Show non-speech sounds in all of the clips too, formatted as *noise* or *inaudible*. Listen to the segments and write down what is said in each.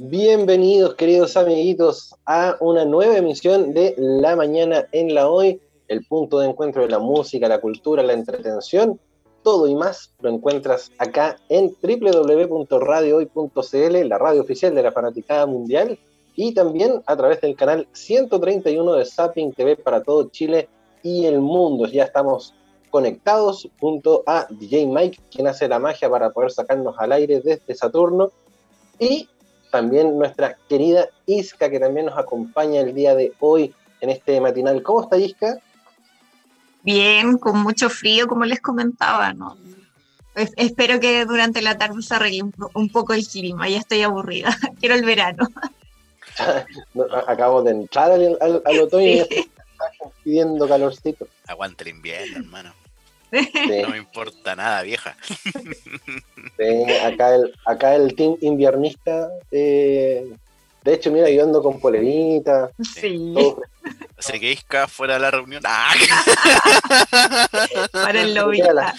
Bienvenidos, queridos amiguitos, a una nueva emisión de La Mañana en la Hoy, el punto de encuentro de la música, la cultura, la entretención, todo y más lo encuentras acá en www.radiohoy.cl, la radio oficial de la Fanaticada Mundial, y también a través del canal 131 de Zapping TV para todo Chile y el mundo. Ya estamos conectados junto a DJ Mike, quien hace la magia para poder sacarnos al aire desde Saturno, y también nuestra querida Isca, que también nos acompaña el día de hoy en este matinal. ¿Cómo está Isca? Bien, con mucho frío, como les comentaba, ¿no? espero que durante la tarde se arregle un, poco el clima, ya estoy aburrida, *laughs* quiero el verano. *laughs* Acabo de entrar al, otoño y pidiendo calorcito. Aguante el invierno, hermano. No me importa nada, vieja. *laughs* acá, el, acá el team inviernista. Eh, de hecho, mira, yo ando con polerita. Sí. Así que Isca fuera de la reunión. ¡Ah! *laughs* Para el lobby. Muteala.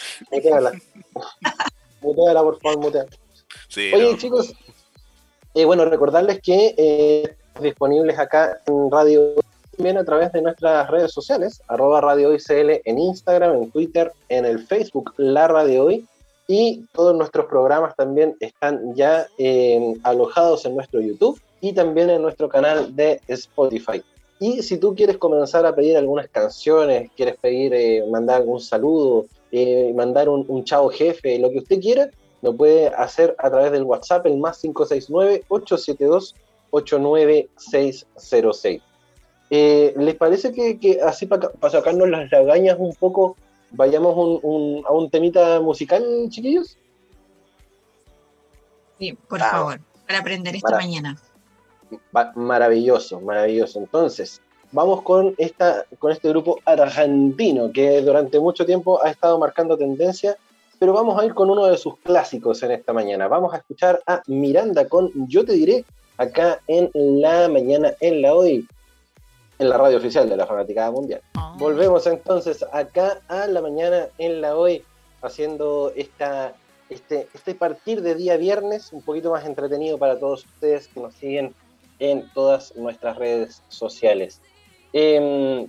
Muteala, por favor, muteala. Oye, chicos, eh, bueno, recordarles que eh, disponibles acá en Radio también a través de nuestras redes sociales, arroba Radio en Instagram, en Twitter, en el Facebook La Radio Hoy. Y todos nuestros programas también están ya eh, alojados en nuestro YouTube y también en nuestro canal de Spotify. Y si tú quieres comenzar a pedir algunas canciones, quieres pedir, eh, mandar algún saludo, eh, mandar un, un chao jefe, lo que usted quiera, lo puede hacer a través del WhatsApp, el más 569-872-89606. Eh, ¿Les parece que, así para, sacarnos las lagañas un poco, vayamos a un temita musical, chiquillos? Sí, por ah, favor, para aprender esta mañana. Maravilloso, maravilloso. Entonces, vamos con, esta, con este grupo argentino que durante mucho tiempo ha estado marcando tendencia, pero vamos a ir con uno de sus clásicos en esta mañana. Vamos a escuchar a Miranda con Yo te diré acá en la mañana en la hoy en la radio oficial de la Fanaticada Mundial. Ah. Volvemos entonces acá a la mañana en la hoy, haciendo esta, este, este partir de día viernes un poquito más entretenido para todos ustedes que nos siguen en todas nuestras redes sociales. Em,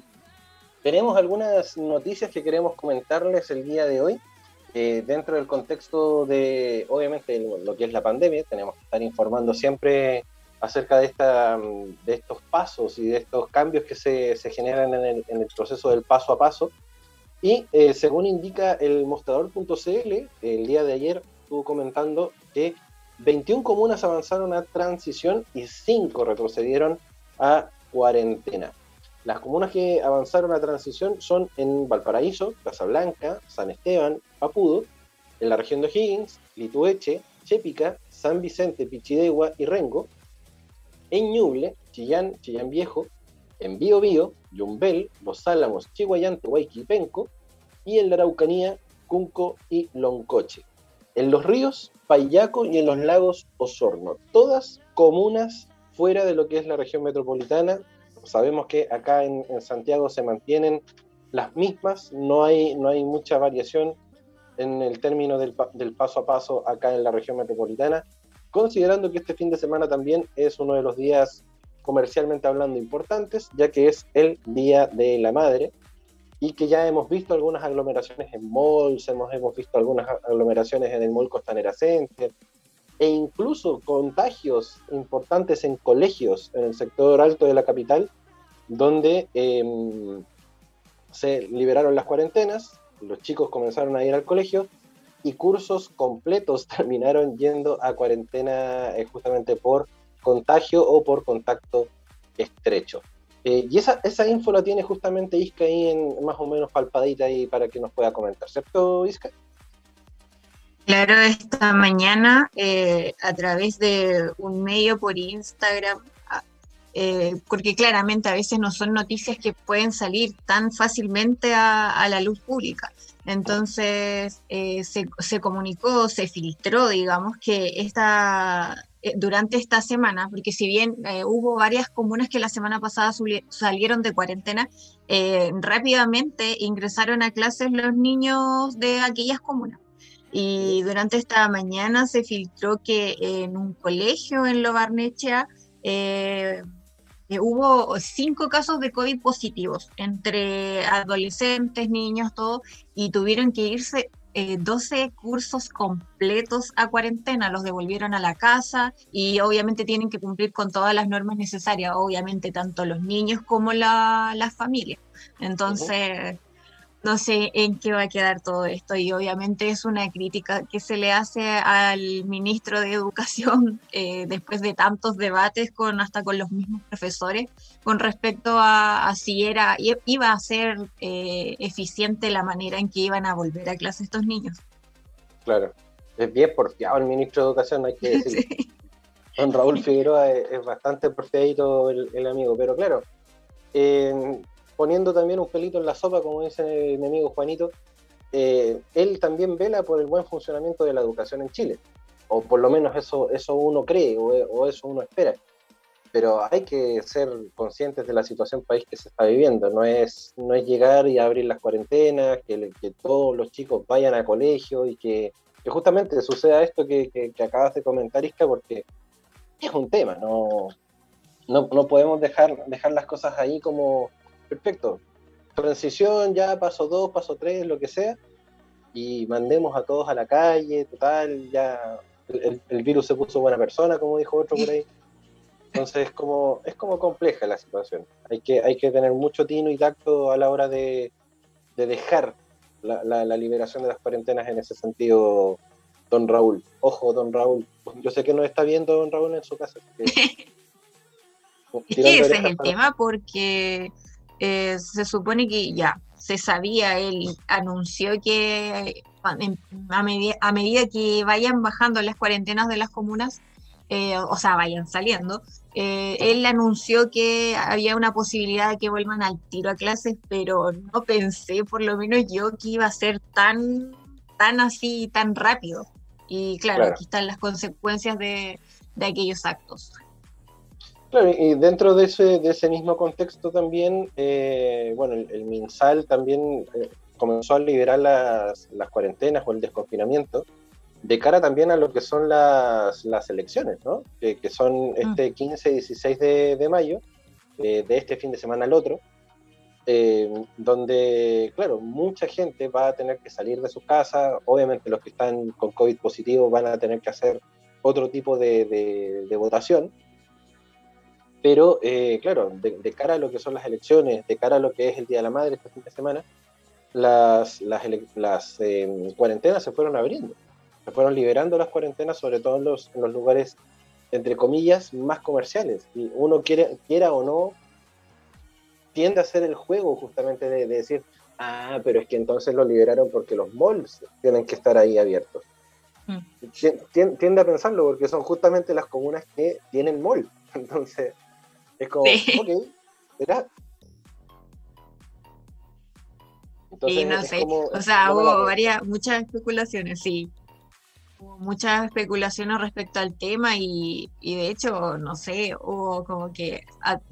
tenemos algunas noticias que queremos comentarles el día de hoy. Eh, dentro del contexto de, obviamente, lo que es la pandemia, tenemos que estar informando siempre acerca de, esta, de estos pasos y de estos cambios que se, se generan en el, en el, proceso del paso a paso. Y eh, según indica el mostrador.cl, el día de ayer estuvo comentando que 21 comunas avanzaron a transición y 5 retrocedieron a cuarentena. Las comunas que avanzaron a transición son en Valparaíso, Casablanca, San Esteban, Papudo, en la región de O'Higgins, Litueche, Chépica, San Vicente, Pichidegua y Rengo, en Ñuble, Chillán, Chillán Viejo, en Bío Bío, Yumbel, Los Álamos, Chihuayante, Huayquipenco y en la Araucanía, Cunco y Loncoche. En los ríos, Payaco y en los lagos, Osorno. Todas comunas fuera de lo que es la región metropolitana. Sabemos que acá en, Santiago se mantienen las mismas, no hay, no hay mucha variación en el término del paso a paso acá en la región metropolitana considerando que este fin de semana también es uno de los días comercialmente hablando importantes, ya que es el Día de la Madre y que ya hemos visto algunas aglomeraciones en malls, hemos, hemos visto algunas aglomeraciones en el Mall Costanera Center e incluso contagios importantes en colegios en el sector alto de la capital, donde em, se liberaron las cuarentenas, los chicos comenzaron a ir al colegio y cursos completos *laughs* terminaron yendo a cuarentena eh, justamente por contagio o por contacto estrecho. Eh, y esa, esa info la tiene justamente Isca ahí en más o menos palpadita ahí para que nos pueda comentar, ¿cierto Isca? Claro, esta mañana eh, a través de un medio por Instagram, ah, porque claramente a veces no son noticias que pueden salir tan fácilmente a la luz pública. Entonces eh, se, comunicó, se filtró, digamos, que esta, eh, durante esta semana, porque si bien eh, hubo varias comunas que la semana pasada salieron de cuarentena, rápidamente ingresaron a clases los niños de aquellas comunas. Y durante esta mañana se filtró que en un colegio en Lobarnechea eh, eh, hubo cinco casos de COVID positivos entre adolescentes, niños, todo, y tuvieron que irse 12 eh, cursos completos a cuarentena, los devolvieron a la casa y obviamente tienen que cumplir con todas las normas necesarias, obviamente tanto los niños como la, las familias. Entonces, no sé en qué va a quedar todo esto y obviamente es una crítica que se le hace al ministro de Educación *laughs* eh, después de tantos debates con hasta con los mismos profesores con respecto a, si era iba a ser eh, eficiente la manera en que iban a volver a clase estos niños. Claro, es bien porfiado el ministro de Educación, hay que *laughs* decir. Don Raúl Figueroa es, bastante porfiadito el, el, amigo, pero claro, eh, poniendo también un pelito en la sopa, como dice mi amigo Juanito, eh, él también vela por el buen funcionamiento de la educación en Chile. O por lo menos eso, eso uno cree o, eso uno espera. Pero hay que ser conscientes de la situación país que se está viviendo. No es, no es llegar y abrir las cuarentenas, que, que todos los chicos vayan a colegio y que, justamente suceda esto que, que, acabas de comentar, Isca, porque es un tema. No, no, no podemos dejar, dejar las cosas ahí como, perfecto. Transición, ya paso dos, paso tres, lo que sea, y mandemos a todos a la calle, total, ya el, virus se puso buena persona, como dijo otro por ahí. Entonces es como, es como compleja la situación. Hay que, hay que tener mucho tino y tacto a la hora de, dejar la, liberación de las cuarentenas en ese sentido, don Raúl. Ojo, don Raúl. Yo sé que no está viendo don Raúl en su casa. es que *laughs* ese es el tema porque eh, se supone que ya se sabía, él anunció que a, medida, que vayan bajando las cuarentenas de las comunas, eh, o sea, vayan saliendo, eh, él anunció que había una posibilidad de que vuelvan al tiro a clases, pero no pensé, por lo menos yo, que iba a ser tan, tan así, tan rápido. Y claro, aquí están las consecuencias de aquellos actos. Claro, y dentro de ese, de ese mismo contexto también, eh, bueno, el, MinSal también eh, comenzó a liberar las, las, cuarentenas o el desconfinamiento de cara también a lo que son las, las elecciones, ¿no? Que, son mm. este 15 y 16 de, de mayo, eh, de este fin de semana al otro, donde, claro, mucha gente va a tener que salir de su casa, obviamente los que están con COVID positivo van a tener que hacer otro tipo de, de, de votación, pero, eh, claro, de, cara a lo que son las elecciones, de cara a lo que es el Día de la Madre este fin de semana, las, las, em, cuarentenas se fueron abriendo. Se fueron liberando las cuarentenas, sobre todo en los, los lugares, entre comillas, más comerciales. Y uno quiere, quiera o no, tiende a hacer el juego justamente de, decir, ah, pero es que entonces lo liberaron porque los malls tienen que estar ahí abiertos. Mm. Tiende a pensarlo porque son justamente las comunas que tienen mall. *laughs* Entonces, es como, ok, ¿verdad? Entonces, no sé, o sea, hubo varias, muchas especulaciones, sí. Hubo muchas especulaciones respecto al tema y, y de hecho, no sé, hubo como que,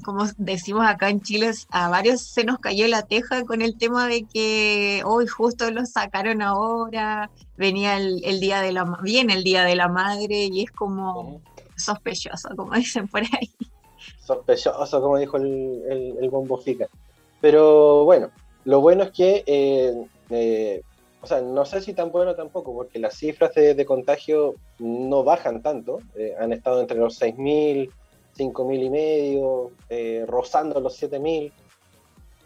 como decimos acá en Chile, a varios se nos cayó la teja con el tema de que hoy justo lo sacaron ahora, venía el, el día de la, viene el día de la madre y es como sospechoso, como dicen por ahí sospechoso, como dijo el, el, bombo Fica. Pero bueno, lo bueno es que, eh, eh, o sea, no sé si tan bueno tampoco, porque las cifras de, contagio no bajan tanto, eh, han estado entre los 6.000, 5.000 y medio, rozando los 7.000,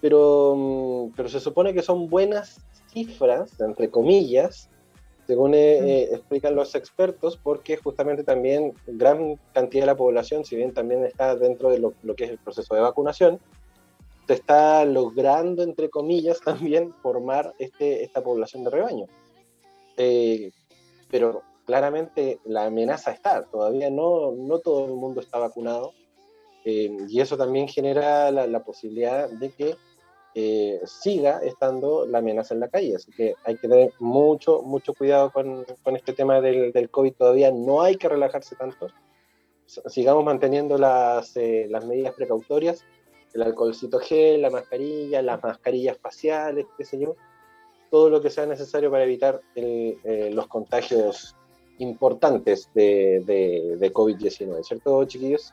pero, mm, pero se supone que son buenas cifras, entre comillas, según eh, eh, explican los expertos, porque justamente también gran cantidad de la población, si bien también está dentro de lo, que es el proceso de vacunación, se está logrando, entre comillas, *laughs* también formar este, esta población de rebaño. Eh, pero claramente la amenaza está, todavía no, no todo el mundo está vacunado, y eso también genera la, la posibilidad de que eh, siga estando la amenaza en la calle. Así que hay que tener mucho, mucho cuidado con, con este tema del, del, COVID. Todavía no hay que relajarse tanto. Sigamos manteniendo las, eh, las medidas precautorias, el alcoholcito gel, la mascarilla, las mascarillas faciales, qué sé yo. todo lo que sea necesario para evitar eh, los contagios importantes de, de, COVID-19, ¿cierto, chiquillos?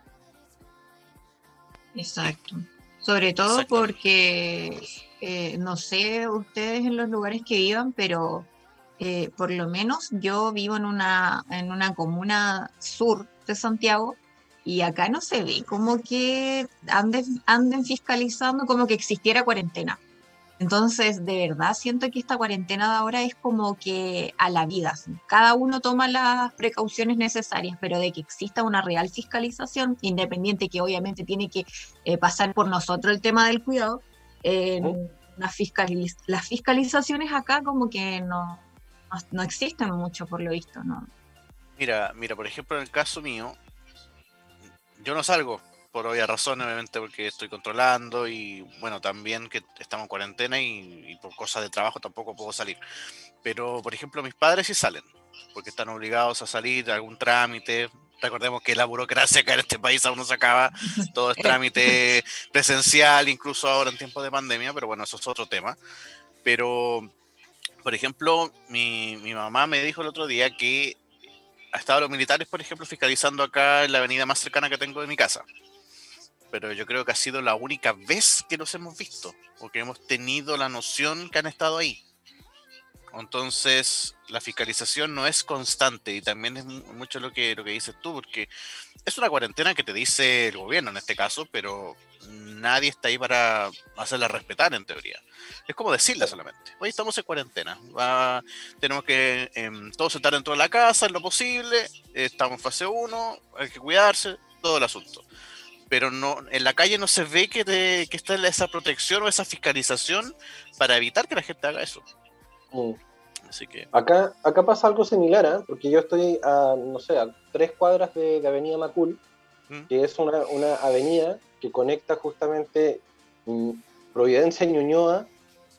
Exacto. Sobre todo porque, eh, no sé ustedes en los lugares que vivan, pero eh, por lo menos yo vivo en una, en una comuna sur de Santiago y acá no se ve como que anden, anden fiscalizando como que existiera cuarentena. Entonces, de verdad, siento que esta cuarentena de ahora es como que a la vida. Cada uno toma las precauciones necesarias, pero de que exista una real fiscalización, independiente que obviamente tiene que eh, pasar por nosotros el tema del cuidado, eh, las fiscalizaciones acá como que no, no, existen mucho por lo visto, ¿no? Mira, mira, por ejemplo, en el caso mío, yo no salgo, por obvia razón, obviamente porque estoy controlando y bueno, también que estamos en cuarentena y, por cosas de trabajo tampoco puedo salir. Pero, por ejemplo, mis padres sí salen, porque están obligados a salir a algún trámite. Recordemos que la burocracia acá en este país aún no se acaba, todo es *laughs* trámite presencial, incluso ahora en tiempos de pandemia, pero bueno, eso es otro tema. Pero por ejemplo, mi, mamá me dijo el otro día que ha estado los militares, por ejemplo, fiscalizando acá en la avenida más cercana que tengo de mi casa. Pero yo creo que ha sido la única vez que los hemos visto, o que hemos tenido la noción que han estado ahí. Entonces, la fiscalización no es constante y también es mucho lo que, lo que dices tú, porque es una cuarentena que te dice el gobierno en este caso, pero nadie está ahí para hacerla respetar en teoría. Es como decirla solamente. Hoy estamos en cuarentena. tenemos que em, todos estar dentro de la casa en lo posible. Estamos en fase 1, hay que cuidarse, todo el asunto. Pero no, en la calle no se ve que, que está esa protección o esa fiscalización para evitar que la gente haga eso. Mm. Así que... acá, acá pasa algo similar, ¿eh? porque yo estoy a, no sé, a tres cuadras de, Avenida Macul, ¿Mm? que es una, una, avenida que conecta justamente mm, Providencia, Ñuñoa,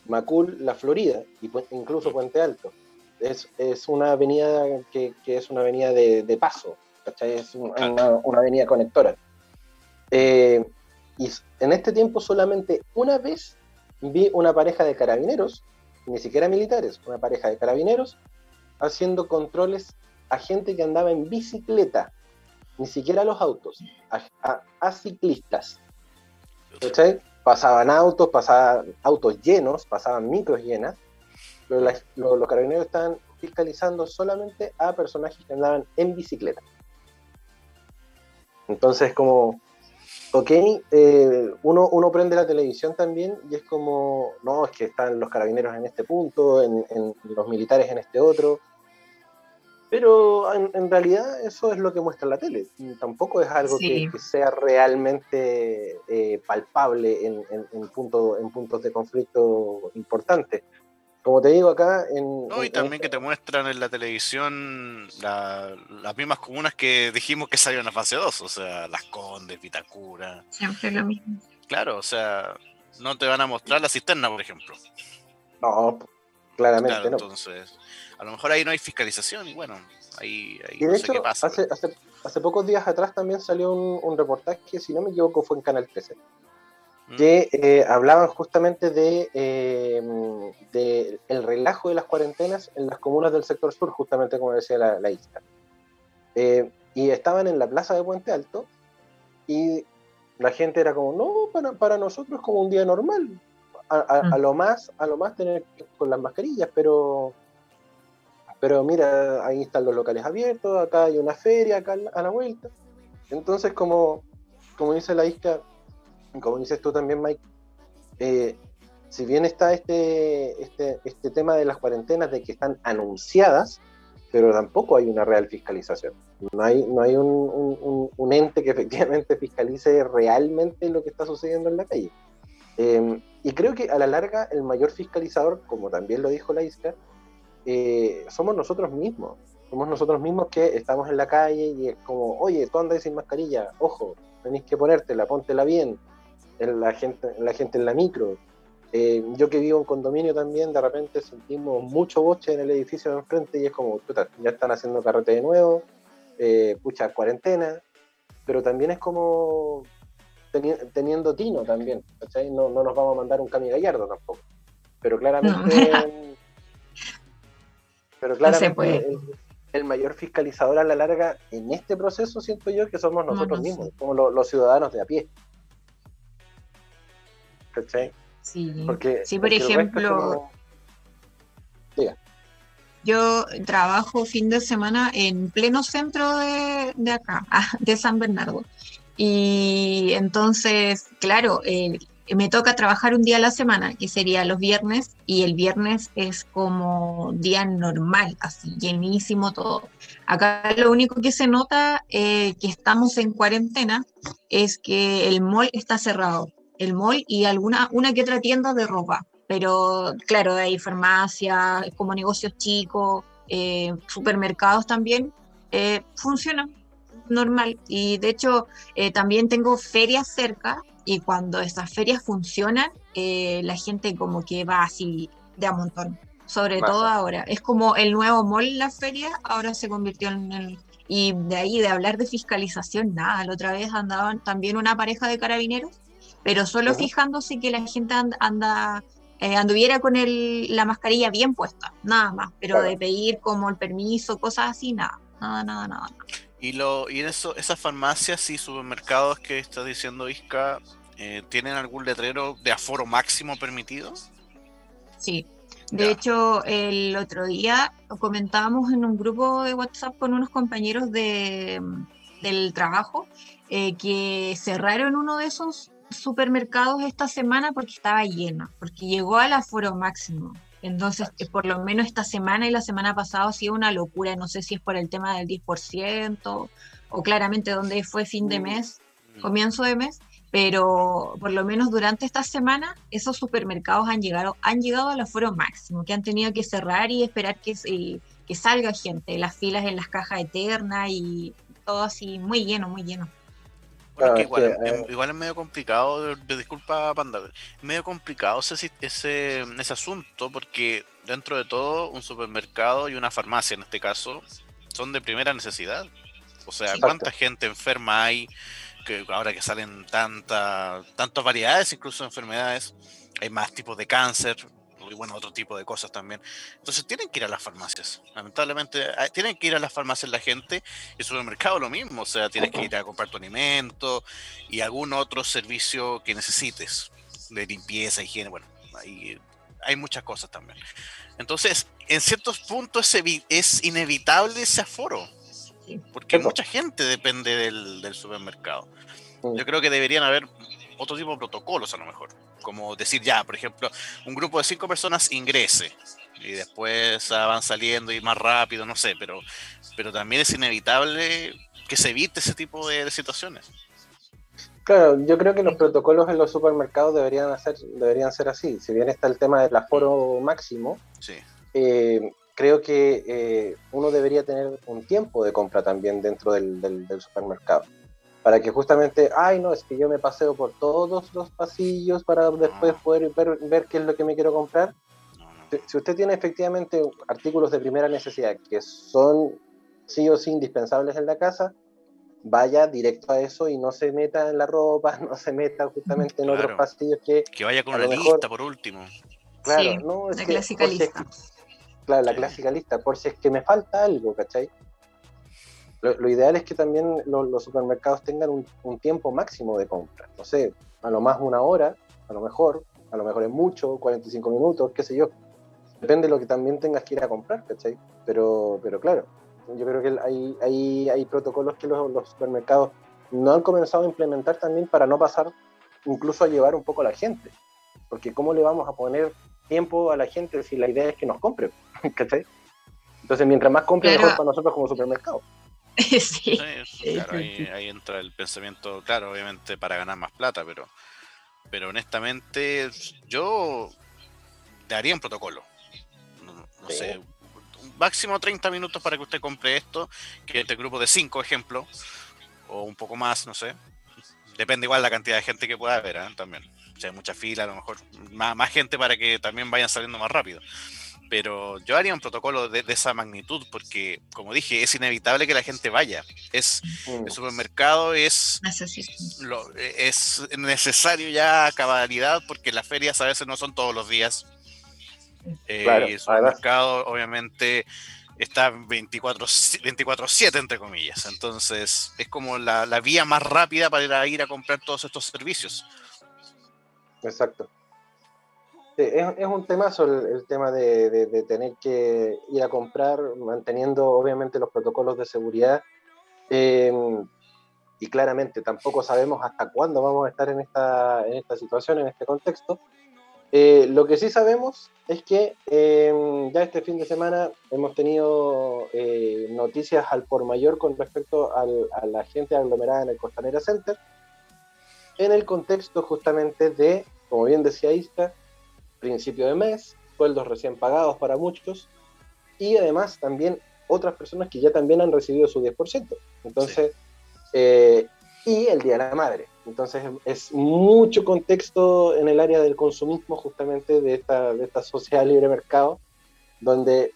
Macul, La Florida, y incluso Puente Alto. Es, es una avenida que, que, es una avenida de, de paso, ¿cachai? Es una, una avenida conectora. Eh, y en este tiempo solamente una vez vi una pareja de carabineros ni siquiera militares, una pareja de carabineros, haciendo controles a gente que andaba en bicicleta, ni siquiera a los autos, a, ciclistas. Pasaban autos, pasaban autos llenos, pasaban micros llenas, pero los carabineros estaban fiscalizando solamente a personajes que andaban en bicicleta. Entonces, como ok, eh, uno, uno prende la televisión también y es como, no, es que están los carabineros en este punto, en, los militares en este otro. Pero en, realidad eso es lo que muestra la tele. Tampoco es algo que, sea realmente eh, palpable en, en, punto, en puntos de conflicto importantes como te digo acá en... No, y también que te muestran en la televisión las mismas comunas que dijimos que salieron a fase 2, o sea, Las Condes, Vitacura. Siempre lo mismo. Claro, o sea, no te van a mostrar la cisterna, por ejemplo. No, claramente no. Entonces, a lo mejor ahí no hay fiscalización y bueno, ahí, ahí no sé qué pasa. Hace, hace, hace, pocos días atrás también salió un, un reportaje, si no me equivoco, fue en Canal 13 que eh, hablaban justamente de, eh, de, el relajo de las cuarentenas en las comunas del sector sur, justamente como decía la, la isla. Eh, y estaban en la plaza de Puente Alto y la gente era como, no, para, para nosotros es como un día normal. A, mm. lo más, a lo más tener con las mascarillas, pero pero mira, ahí están los locales abiertos, acá hay una feria, acá a la vuelta. Entonces, como, como dice la isla, como dices tú también, Mike, eh, si bien está este, este, este tema de las cuarentenas, de que están anunciadas, pero tampoco hay una real fiscalización. No hay, no hay un, un, ente que *laughs* efectivamente fiscalice realmente lo que está sucediendo en la calle. Em, y creo que a la larga el mayor fiscalizador, como también lo dijo la Isca, eh, somos nosotros mismos. Somos nosotros mismos que estamos en la calle y es como, oye, tú andas sin mascarilla, ojo, tenéis que ponértela, póntela bien, la gente, la gente en la micro. Eh, yo que vivo en condominio también, de repente sentimos mucho boche en el edificio de enfrente y es como, ya están haciendo carrete de nuevo, eh, pucha, cuarentena, pero también es como teniendo tino también, No, no, nos vamos a mandar un Cami Gallardo tampoco, pero claramente Pero claramente el, mayor fiscalizador a la larga en este proceso siento yo que somos nosotros mismos, como los ciudadanos de a pie. ¿Cachai? Sí, porque, sí por ejemplo, yo trabajo fin de semana en pleno centro de, de acá, *laughs* de San Bernardo. Y entonces, claro, eh, me toca trabajar un día a la semana, que sería los viernes, y el viernes es como día normal, así llenísimo todo. Acá lo único que se nota eh, que estamos en cuarentena es que el mall está cerrado, el mall y alguna una que otra tienda de ropa, pero claro, hay farmacia, como negocios chicos, eh, supermercados también, eh, funcionan normal. Y de hecho, eh, también tengo ferias cerca y cuando esas ferias funcionan, eh, la gente como que va así de a montón. Sobre todo ahora. Es como el nuevo mall la feria, ahora se convirtió en el... Y de ahí, de hablar de fiscalización, nada. La otra vez andaban también una pareja de carabineros, pero solo fijándose que la gente anda, eh, anduviera con el, la mascarilla bien puesta, nada más. Pero de pedir como el permiso, cosas así, nada, nada, nada, nada. Y, lo, y eso, esas farmacias y supermercados que está diciendo Isca, eh, ¿tienen algún letrero de aforo máximo permitido? Sí. De hecho, el otro día comentábamos en un grupo de WhatsApp con unos compañeros de, del trabajo eh, que cerraron uno de esos supermercados esta semana porque estaba lleno, porque llegó al aforo máximo. Entonces, eh, por lo menos esta semana y la semana pasada ha sido una locura. No sé si es por el tema del 10% o claramente donde fue fin de mm. mes, mm. comienzo de mes, pero por lo menos durante esta semana esos supermercados han llegado, han llegado al aforo máximo, que han tenido que cerrar y esperar que, que salga gente, las filas en las cajas eternas y todo así muy lleno, muy lleno. Eh, igual, es, medio complicado, disculpa Panda, es medio complicado ese, ese, ese asunto porque dentro de todo un supermercado y una farmacia en este caso son de primera necesidad. O sea, ¿cuánta gente enferma hay? Que ahora que salen tanta, tantas variedades, incluso enfermedades, hay más tipos de cáncer, y bueno, otro tipo de cosas también. Entonces tienen que ir a las farmacias. Lamentablemente, ah, tienen que ir a las farmacias la gente y el supermercado lo mismo. O sea, tienes que ir a comprar tu alimento y algún otro servicio que necesites de limpieza, higiene. Bueno, hay, hay muchas cosas también. Entonces, en ciertos puntos es, inevitable ese aforo. Porque mucha gente depende del, del supermercado. Yo creo que deberían haber otro tipo de protocolos a lo mejor como decir ya, por ejemplo, un grupo de cinco personas ingrese y después van saliendo y más rápido, no sé, pero, pero también es inevitable que se evite ese tipo de, situaciones. Claro, yo creo que los protocolos en los supermercados deberían, hacer, deberían ser así. Si bien está el tema del aforo máximo, sí. Eh, creo que eh, uno debería tener un tiempo de compra también dentro del, del supermercado para que justamente, ay, no, es que yo me paseo por todos los pasillos para después poder ver, qué es lo que me quiero comprar. Si usted tiene efectivamente artículos de primera necesidad que son sí o sí indispensables en la casa, vaya directo a eso y no se meta en la ropa, *laughs* no se meta justamente en otros pasillos que... Que vaya con una lista por último. Claro, no, es la clásica lista. claro, la clásica lista, por si es que me falta algo, ¿cachai? Lo, ideal es que también los supermercados tengan un, tiempo máximo de compra. No sé, a lo más una hora, a lo mejor, a lo mejor es mucho, 45 minutos, qué sé yo. Depende de lo que también tengas que ir a comprar, ¿cachai? Pero, pero claro, yo creo que hay, hay, hay protocolos que los, los supermercados no han comenzado a implementar también para no pasar incluso a llevar un poco a la gente. Porque ¿cómo le vamos a poner tiempo a la gente si la idea es que nos compre? *laughs* ¿Cachai? Entonces, mientras más compre, mejor para nosotros como supermercado. *laughs* sí. claro, ahí, entra el pensamiento, claro, obviamente para ganar más plata, pero, pero honestamente yo daría un protocolo. No, sé, máximo 30 minutos para que usted compre esto, que este grupo de 5 ejemplos, o un poco más, no sé. Depende igual la cantidad de gente que pueda haber, ¿eh? también. Si hay mucha fila, a lo mejor más, más gente para que también vayan saliendo más rápido pero yo haría un protocolo de, esa magnitud porque, como dije, es inevitable que la gente vaya. Es el mm. supermercado es lo, es necesario ya a cabalidad porque las ferias a veces no son todos los días. Eh, y el supermercado, obviamente, está 24-7, entre comillas. Entonces, es como la, vía más rápida para ir a, comprar todos estos servicios. Exacto. Es, un temazo el, tema de, tener que ir a comprar, manteniendo obviamente los protocolos de seguridad. Em, y claramente tampoco sabemos hasta cuándo vamos a estar en esta, en esta situación, en este contexto. Eh, lo que sí sabemos es que em, ya este fin de semana hemos tenido eh, noticias al por mayor con respecto a la gente aglomerada en el Costanera Center, en el contexto justamente de, como bien decía Isca, principio de mes, sueldos recién pagados para muchos, y además también otras personas que ya también han recibido su 10%. Entonces, eh, y el Día de la Madre. Entonces es mucho contexto en el área del consumismo justamente de esta, de esta sociedad libre mercado, donde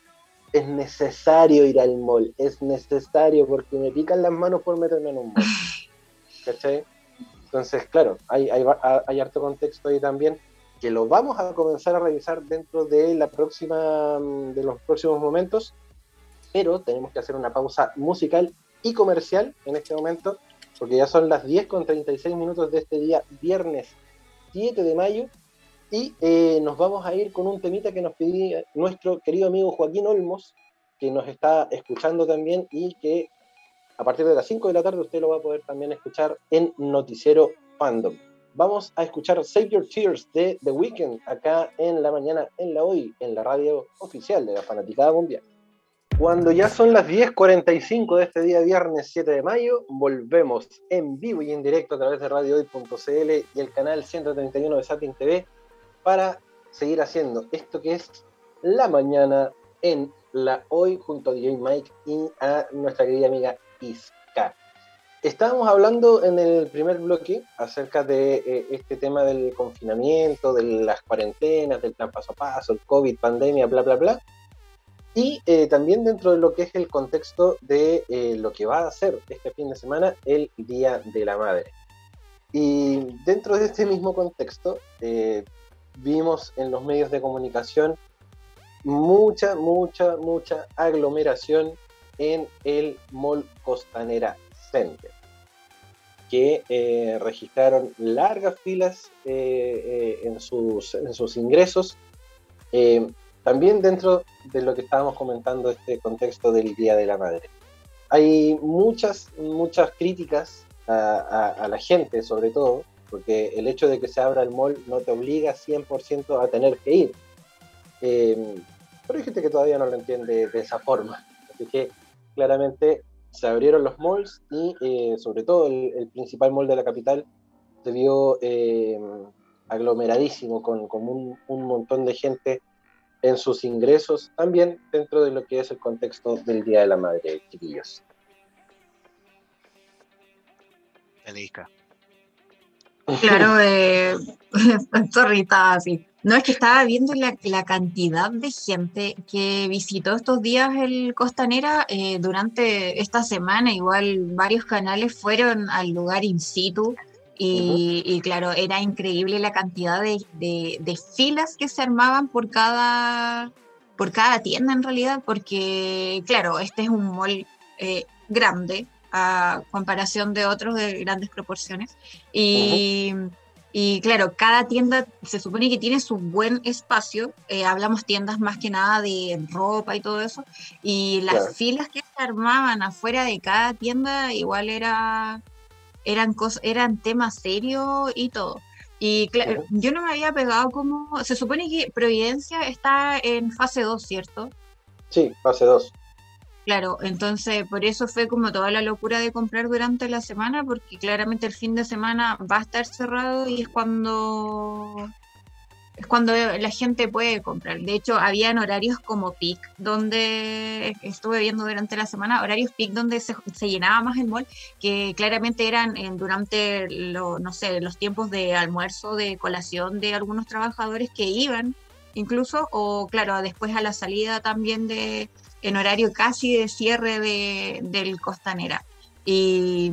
es necesario ir al mall, es necesario porque me pican las manos por meterme en un mall. *laughs* ¿Cachai? Entonces, claro, hay, hay, hay harto contexto ahí también que lo vamos a comenzar a revisar dentro de la próxima de los próximos momentos, pero tenemos que hacer una pausa musical y comercial en este momento porque ya son las 10 con 36 minutos de este día, viernes 7 de mayo, y eh, nos vamos a ir con un temita que nos pidió nuestro querido amigo Joaquín Olmos, que nos está escuchando también y que a partir de las 5 de la tarde usted lo va a poder también escuchar en Noticiero Fandom. Vamos a escuchar Save Your Tears de The Weeknd acá en la mañana, en la hoy, en la radio oficial de la Fanaticada Mundial. Cuando ya son las 10.45 de este día viernes 7 de mayo, volvemos en vivo y en directo a través de radiohoy.cl y el canal 131 de Satin TV para seguir haciendo esto que es la mañana en la hoy junto a DJ Mike y a nuestra querida amiga Iska. Estábamos hablando en el primer bloque acerca de eh, este tema del confinamiento, de las cuarentenas, del plan paso a paso, el COVID, pandemia, bla, bla, bla y eh, también dentro de lo que es el contexto de eh, lo que va a ser este fin de semana el Día de la Madre. Y dentro de este mismo contexto, eh, vimos en los medios de comunicación mucha, mucha, mucha aglomeración en el Mall Costanera Center, que registraron largas filas en sus, en, sus, ingresos. También dentro de lo que estábamos comentando, este contexto del Día de la Madre. Hay muchas, muchas críticas a, la gente, sobre todo, porque el hecho de que se abra el mall no te obliga 100% a tener que ir. Eh, pero hay gente que todavía no lo entiende de esa forma. Así que claramente se abrieron los malls y eh, sobre todo el, principal mall de la capital se vio eh, aglomeradísimo con, un, un, montón de gente en sus ingresos, también dentro de lo que es el contexto del Día de la Madre, chiquillos. Claro, eh, *laughs* así. No, es que estaba viendo la, cantidad de gente que visitó estos días el Costanera eh, durante esta semana. Igual varios canales fueron al lugar in situ y, claro, era increíble la cantidad de, filas que se armaban por cada, por cada tienda en realidad, porque claro, este es un mall eh, grande a comparación de otros de grandes proporciones. Y, claro, cada tienda se supone que tiene su buen espacio. Eh, hablamos tiendas más que nada de ropa y todo eso. Y las filas que se armaban afuera de cada tienda igual era eran, cosas, eran temas serios y todo. Y claro, yo no me había pegado como... Se supone que Providencia está en fase 2, ¿cierto? Sí, fase 2. Claro, entonces por eso fue como toda la locura de comprar durante la semana, porque claramente el fin de semana va a estar cerrado y es cuando es cuando la gente puede comprar. De hecho, habían horarios como peak, donde estuve viendo durante la semana, horarios peak donde se, llenaba más el mall, que claramente eran durante lo, no sé, los tiempos de almuerzo, de colación de algunos trabajadores que iban incluso, o claro, después a la salida también de en horario casi de cierre de, del Costanera. Y,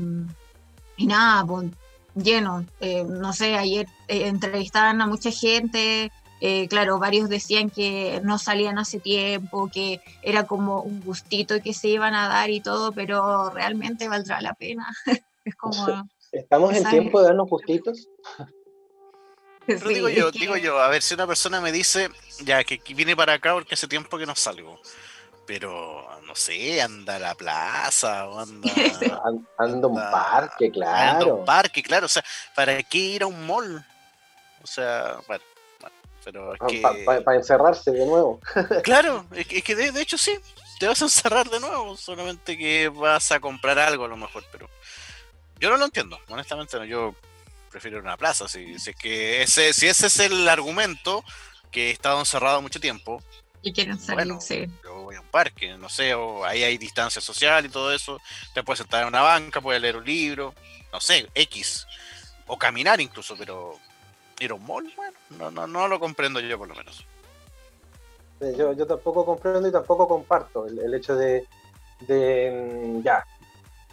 y nada, pues lleno. Eh, no sé, ayer eh, entrevistaban a mucha gente Eh, claro, varios decían que no salían hace tiempo, que era como un gustito que se iban a dar y todo, pero realmente valdrá la pena. *laughs* es como... *laughs* ¿Estamos en tiempo de darnos gustitos? *laughs* Pero digo yo, digo yo, a ver, si una persona me dice, ya, que viene para acá porque hace tiempo que no salgo, pero no sé, anda a la plaza o anda. *laughs* anda, a un parque, claro. Anda a un parque, claro. O sea, ¿para qué ir a un mall? O sea, bueno, pero es ah, que. Para encerrarse de nuevo. *laughs* claro, es que, de, hecho sí, te vas a encerrar de nuevo, solamente que vas a comprar algo a lo mejor, pero. Yo no lo entiendo, honestamente no. Yo prefiero una plaza. Si, si, es que ese, si ese es el argumento, que he estado encerrado mucho tiempo. Y quieren salir, sí. Yo voy a un parque, no sé, o ahí hay distancia social y todo eso. Te puedes sentar en una banca, puedes leer un libro, no sé, X. O caminar incluso, pero ir a un mall, bueno, no, no, no lo comprendo yo por lo menos. Yo, yo tampoco comprendo y tampoco comparto el, hecho de, de, mm, ya,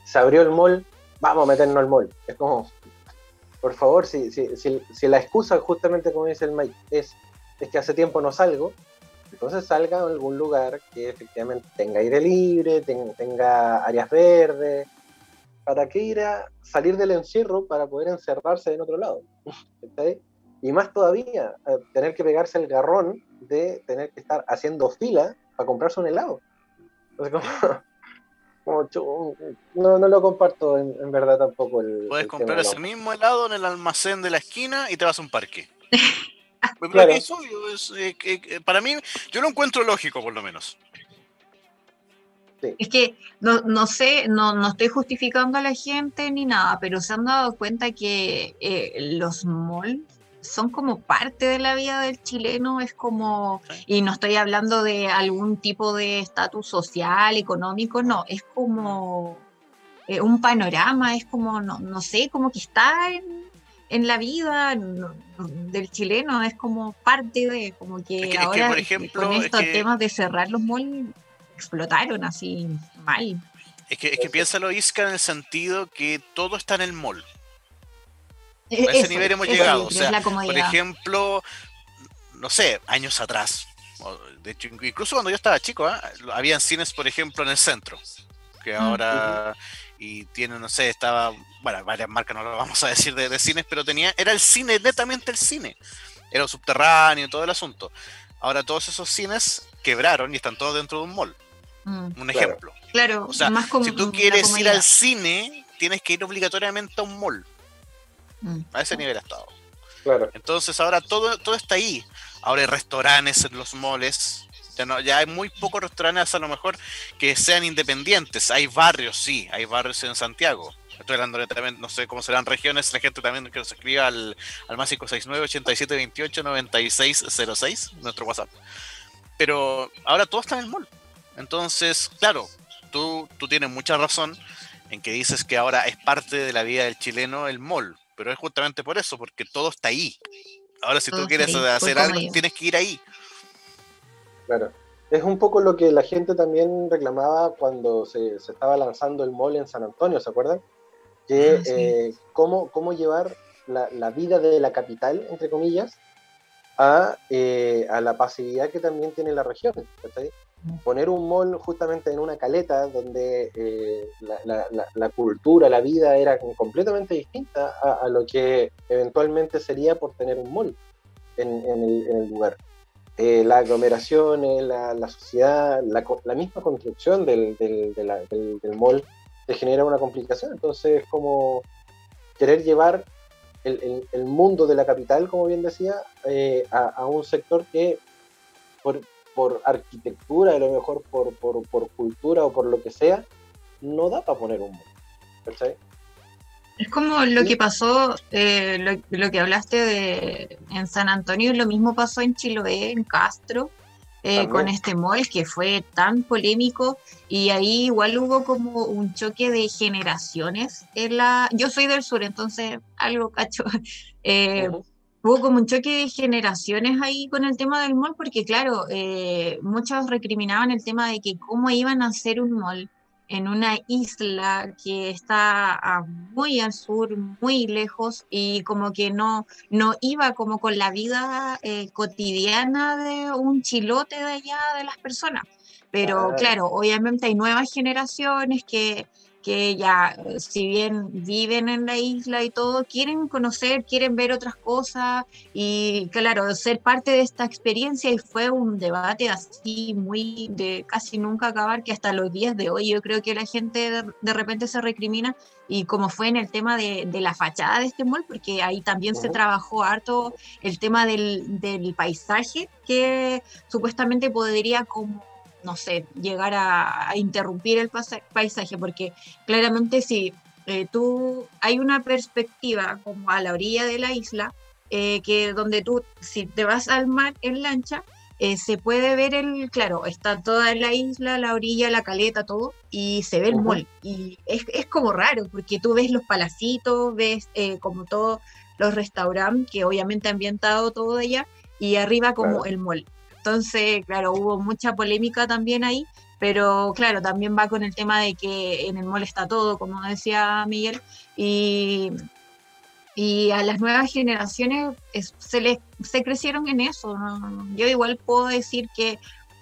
se abrió el mall, vamos a meternos al mall. Es como, por favor, si, si, si, la excusa, justamente como dice el Mike, es, es que hace tiempo no salgo, entonces salga a algún lugar que efectivamente tenga aire libre, tenga áreas verdes. ¿Para qué ir a salir del encierro para poder encerrarse en otro lado? *laughs* Y más todavía, eh, tener que pegarse el garrón de tener que estar haciendo fila para comprarse un helado. Entonces, *laughs* como, no, no lo comparto en, verdad tampoco. El, Puedes comprar ese mismo helado en el almacén de la esquina y te vas a un parque. *laughs* para mí, yo lo encuentro lógico, por lo menos. Es que no, no sé, no, no, estoy justificando a la gente ni nada, pero se han dado cuenta que eh, los malls son como parte de la vida del chileno, es como, y no estoy hablando de algún tipo de estatus social, económico, no, es como eh, un panorama, es como, no, no, sé, como que está en, en la vida del chileno, es como parte de, como que ahora por ejemplo, con estos temas de cerrar los malls explotaron así mal. Es que, es que piénsalo, Isca, en el sentido que todo está en el mall. E-, a ese nivel hemos llegado. O sea, por ejemplo, no sé, años atrás. De hecho, incluso cuando yo estaba chico, ¿eh? habían cines, por ejemplo, en el centro. Que mm, ahora. Y tiene, no sé, estaba. Bueno, varias marcas, no lo vamos a decir de, cines, pero tenía. Era el cine, netamente el cine. Era subterráneo, todo el asunto. Ahora todos esos cines quebraron y están todos dentro de un mall. Mm. un ejemplo. Claro, o sea, si tú quieres ir al cine, tienes que ir obligatoriamente a un mall. Mm. A ese nivel ha estado. Claro. Entonces ahora todo, todo está ahí. Ahora hay restaurantes en los moles. Ya, no, ya hay muy pocos restaurantes a lo mejor que sean independientes. Hay barrios, sí, hay barrios en Santiago. Estoy hablando también, no sé cómo serán regiones, la gente también que nos escriba al, al más 569 8728 9606, nuestro WhatsApp. Pero ahora todo está en el mall. Entonces, claro, tú, tú tienes mucha razón en que dices que ahora es parte de la vida del chileno el mall pero es justamente por eso, porque todo está ahí. Ahora, si tú quieres hacer algo, tienes que ir ahí. Claro. Es un poco lo que la gente también reclamaba cuando se, estaba lanzando el mall en San Antonio, ¿se acuerdan? Que ah, eh, cómo, cómo, llevar la, vida de la capital, entre comillas, a, eh, a la pasividad que también tiene la región. ¿sí? poner un mall justamente en una caleta donde eh, la, cultura, la vida era completamente distinta a, lo que eventualmente sería por tener un mall en, el, lugar. Eh, la aglomeración, la, sociedad, la, misma construcción del, del, mall te genera una complicación. Entonces, es como querer llevar el, mundo de la capital, como bien decía, eh, a, un sector que por, por arquitectura, a lo mejor por, por, cultura o por lo que sea, no da para poner un mundo. Es como lo que pasó, eh, lo, que hablaste de en San Antonio, lo mismo pasó en Chiloé, en Castro, eh, con este mall que fue tan polémico y ahí igual hubo como un choque de generaciones. En la, yo soy del sur, entonces algo cacho. *laughs* Eh, hubo como un choque de generaciones ahí con el tema del mall, porque claro, eh, muchos recriminaban el tema de que cómo iban a hacer un mall en una isla que está muy al sur, muy lejos y como que no, no iba como con la vida eh, cotidiana de un chilote de allá de las personas. Pero claro, obviamente hay nuevas generaciones que que ya, si bien viven en la isla y todo, quieren conocer, quieren ver otras cosas y claro, ser parte de esta experiencia y fue un debate así muy de casi nunca acabar que hasta los días de hoy yo creo que la gente de, repente se recrimina y como fue en el tema de, la fachada de este mall, porque ahí también se trabajó harto el tema del, del paisaje que supuestamente podría como no sé, llegar a, interrumpir el paisaje, porque claramente si eh, tú hay una perspectiva como a la orilla de la isla, eh, que donde tú, si te vas al mar en lancha, eh, se puede ver el, claro, está toda la isla, la orilla, la caleta, todo, y se ve el mall. Y es, es, como raro, porque tú ves los palacitos, ves como todos los restaurantes, que obviamente ambientado todo allá, y arriba como el mall. Entonces, claro, hubo mucha polémica también ahí, pero claro, también va con el tema de que en el mall está todo, como decía Miguel, y, y a las nuevas generaciones se, les, se crecieron en eso. Yo igual puedo decir que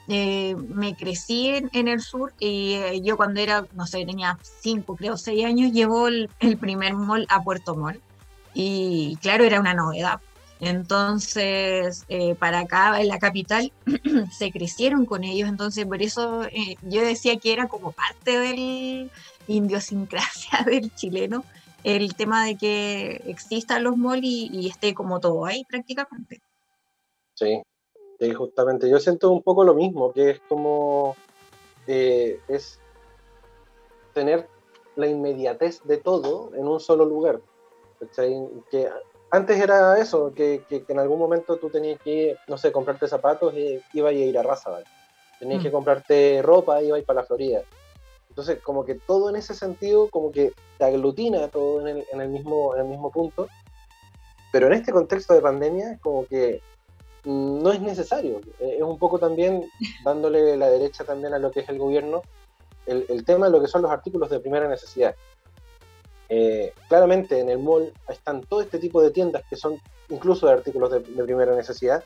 eh, me crecí en, el sur y eh, yo cuando era, no sé, tenía cinco, creo, seis años, llevó el, el primer mall a Puerto Mall. Y claro, era una novedad entonces, eh, para acá en la capital *clears throat* se crecieron con ellos, entonces por eso eh, yo decía que era como parte del idiosincrasia *laughs* del chileno el tema de que existan los malls y, esté como todo ahí prácticamente. Sí, justamente. Yo siento un poco lo mismo, que es como eh, es tener la inmediatez de todo en un solo lugar. Que antes era eso, que, en algún momento tú tenías que, no sé, comprarte zapatos y iba a ir a raza, ¿vale? Tenías que mm. comprarte ropa y iba a ir para la Florida. Entonces, como que todo en ese sentido, como que te aglutina todo en el, mismo, en el mismo punto. Pero en este contexto de pandemia, como que no es necesario. Es un poco también dándole la derecha también a lo que es el gobierno, el, el tema de lo que son los artículos de primera necesidad. Eh, claramente en el mall están todo este tipo de tiendas que son incluso de artículos de, primera necesidad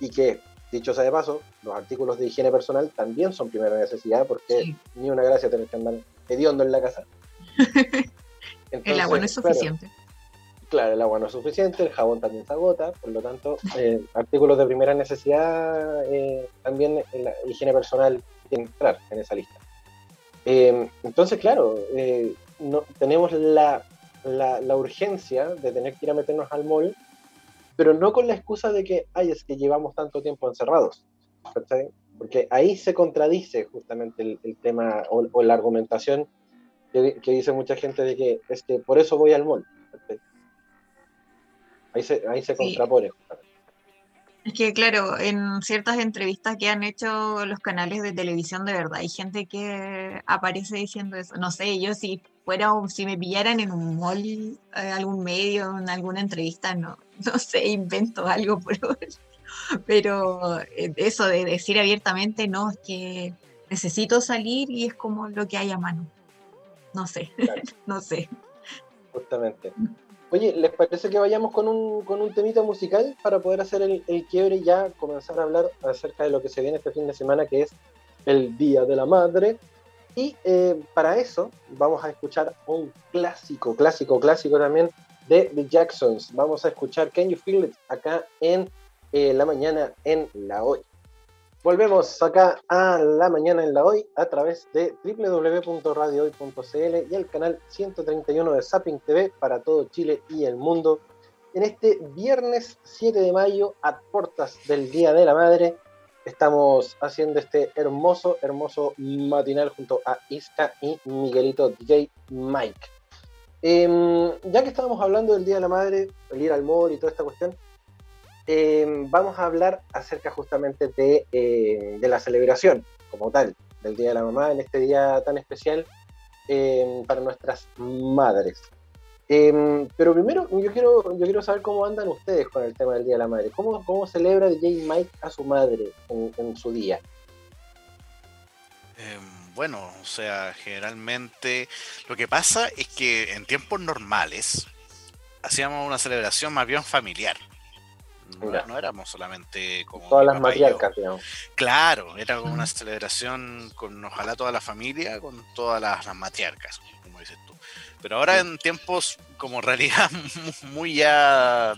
y que, dicho sea de paso, los artículos de higiene personal también son primera necesidad porque ni una gracia tener que andar hediondo en la casa. *laughs* el agua no es suficiente. Claro, el agua no es suficiente, el jabón también se agota, por lo tanto, eh, artículos de primera necesidad eh, también la higiene personal tiene que entrar en esa lista. entonces, claro, no, tenemos la, la, urgencia de tener que ir a meternos al mall, pero no con la excusa de que, ay, es que llevamos tanto tiempo encerrados. Porque ahí se contradice justamente el, tema o, la argumentación que, dice mucha gente de que es que por eso voy al mall. Ahí se, ahí se contrapone. Es que, claro, en ciertas entrevistas que han hecho los canales de televisión, de verdad, hay gente que aparece diciendo eso. No sé, yo si fuera, si me pillaran en un mall, en eh, algún medio, en alguna entrevista, no, *laughs* no sé, invento algo, pero, *laughs* pero eh, eso de decir abiertamente, no, es que necesito salir y es como lo que hay a mano. No sé, *laughs* no sé. Justamente. Oye, ¿les parece que vayamos con un, con un temita musical para poder hacer el, quiebre y ya comenzar a hablar acerca de lo que se viene este fin de semana, que es el Día de la Madre? Y eh, para eso vamos a escuchar un clásico, clásico, clásico también de The Jacksons. Vamos a escuchar Can You Feel It acá en eh, la mañana en la hoy. Volvemos acá a la mañana en la hoy a través de www.radiohoy.cl y el canal 131 de Zapping TV para todo Chile y el mundo. En este viernes 7 de mayo, a puertas del Día de la Madre, estamos haciendo este hermoso, hermoso matinal junto a Isca y Miguelito DJ Mike. Em, ya que estábamos hablando del Día de la Madre, el ir al mall y toda esta cuestión, Em, vamos a hablar acerca justamente eh, de, la celebración como tal del Día de la Mamá en este día tan especial em, para nuestras madres. Em, pero primero yo quiero, yo quiero saber cómo andan ustedes con el tema del Día de la Madre. ¿Cómo, cómo celebra DJ Mike a su madre en, su día? bueno, o sea, generalmente lo que pasa es que en tiempos normales hacíamos una celebración más bien familiar. No, éramos solamente como. Todas las matriarcas, digamos. Claro, era como una celebración con ojalá toda la familia, con todas las, matriarcas, como dices tú. Pero ahora en tiempos como realidad *laughs* muy ya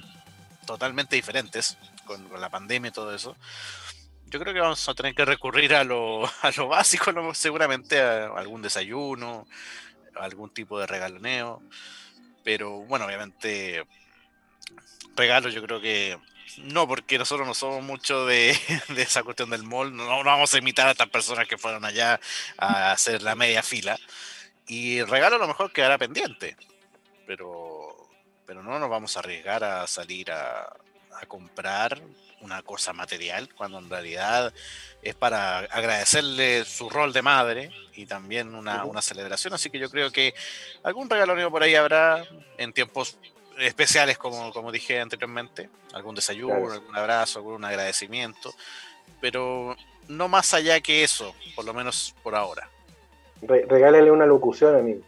totalmente diferentes, con, la pandemia y todo eso, yo creo que vamos a tener que recurrir a lo, *laughs* a lo básico, seguramente a algún desayuno, algún tipo de regaloneo. Pero bueno, obviamente regalos yo creo que no, porque nosotros no somos mucho *laughs* de, esa cuestión del mall. No, no, vamos a imitar a estas personas que fueron allá a hacer la media fila. Y el regalo a lo mejor quedará pendiente. Pero, pero no nos vamos a arriesgar a salir a, a comprar una cosa material, cuando en realidad es para agradecerle su rol de madre y también una, una celebración. Así que yo creo que algún regalo por ahí habrá en tiempos especiales, como, como dije anteriormente, algún desayuno, algún abrazo, algún agradecimiento, pero no más allá que eso, por lo menos por ahora. regálale una locución a mí.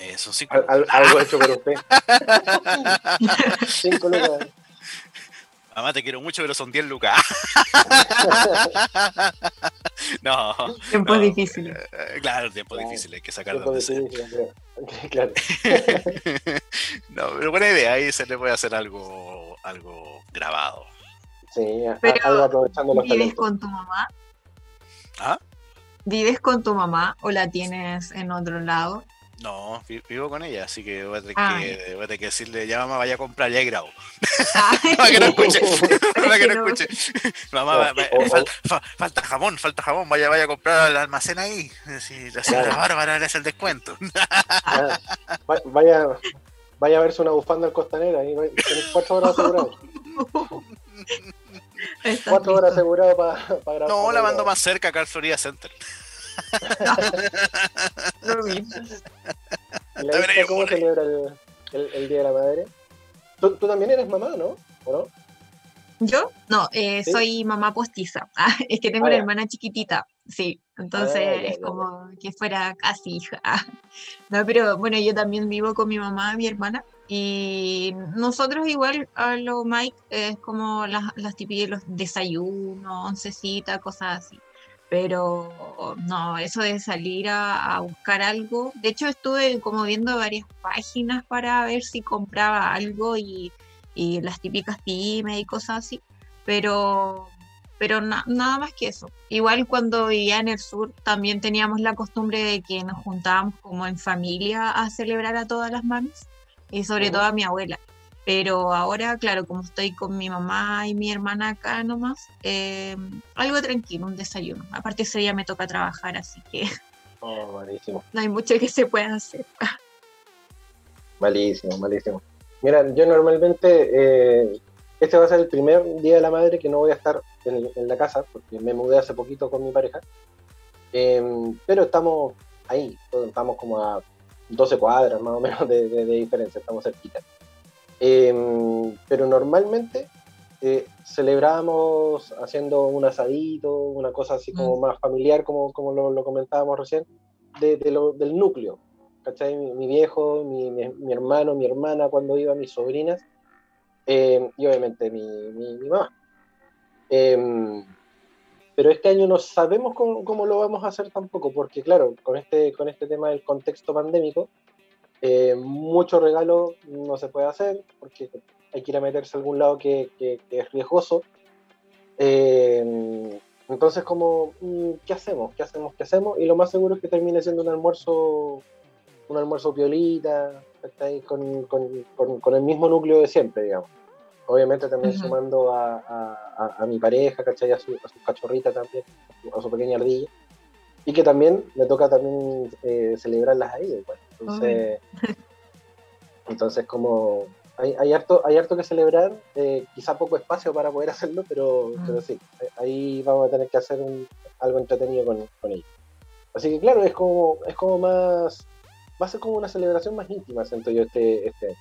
Eso sí. algo hecho por usted. *laughs* Cinco lucas. Mamá, te quiero mucho, pero son 10 lucas. *laughs* no. Tiempos difíciles. Eh, claro, tiempos difíciles, hay que sacar de *laughs* Claro. *laughs* no, pero buena idea, ahí se le puede hacer algo, algo grabado. Sí, algo aprovechando los ¿Vives con tu mamá? ¿Ah? ¿Vives con tu mamá o la tienes en otro lado? No, vivo con ella, así que voy a tener, que, voy a tener que, decirle, ya mamá, vaya a comprar, ya hay grabo. *laughs* Para que no escuche, *laughs* para que no escuche. *laughs* Mamá, falta jamón, falta jamón, vaya, vaya a comprar al almacén ahí. Si la señora Bárbara le hace el descuento. vaya, vaya a verse una bufanda al costanera, ahí cuatro horas asegurado. cuatro horas asegurado para grabar. No, la mando más cerca acá al Florida Center. ¿Cómo celebra el, Día de la Madre? ¿Tú, también eres mamá, ¿no? ¿O no? ¿Yo? No, eh, soy mamá postiza. Ah, es que tengo una ah, hermana chiquitita, sí. Entonces ah, es como que fuera casi hija. No, pero bueno, yo también vivo con mi mamá, mi hermana. Y nosotros igual a lo Mike es como las, las típicas, los desayunos, oncecita, cosas así pero no, eso de salir a, buscar algo, de hecho estuve como viendo varias páginas para ver si compraba algo y, las típicas pymes y cosas así, pero, pero nada más que eso. Igual cuando vivía en el sur también teníamos la costumbre de que nos juntábamos como en familia a celebrar a todas las mamis y sobre todo a mi abuela. Pero ahora, claro, como estoy con mi mamá y mi hermana acá nomás, eh, algo tranquilo, un desayuno. Aparte ese día me toca trabajar, así que oh, malísimo. *laughs* no hay mucho que se pueda hacer. malísimo, malísimo. Mira, yo normalmente, eh, este va a ser el primer día de la madre que no voy a estar en, la casa, porque me mudé hace poquito con mi pareja. Em, pero estamos ahí, estamos como a 12 cuadras más o menos de, de diferencia, estamos cerquita. Em, pero normalmente eh, celebramos haciendo un asadito, una cosa así como mm. más familiar, como, como lo, comentábamos recién, de, del núcleo. ¿cachai? Mi, viejo, mi, mi, hermano, mi hermana, cuando iba, mis sobrinas, em, y obviamente mi, mi mamá. Em, pero este año no sabemos cómo, cómo, lo vamos a hacer tampoco, porque claro, con este, con este tema del contexto pandémico, eh, mucho regalo no se puede hacer porque hay que ir a meterse a algún lado que, es riesgoso. Eh, entonces, como, mm, ¿qué hacemos? ¿Qué hacemos? ¿Qué hacemos? Y lo más seguro es que termine siendo un almuerzo, un almuerzo piolita, con, con, con, el mismo núcleo de siempre, digamos. Obviamente también sumando a, a, a, mi pareja, ¿cachai? A su, a su cachorrita también, a su pequeña ardilla y que también me toca también eh, celebrarlas ahí igual. Entonces, entonces como hay, hay, harto, hay harto que celebrar, eh, quizá poco espacio para poder *laughs* hacerlo, pero, mm. pero sí, ahí vamos a tener que hacer algo entretenido con, con ellos. Así que claro, es como, es como más, va a ser como una celebración más íntima, siento yo este, este,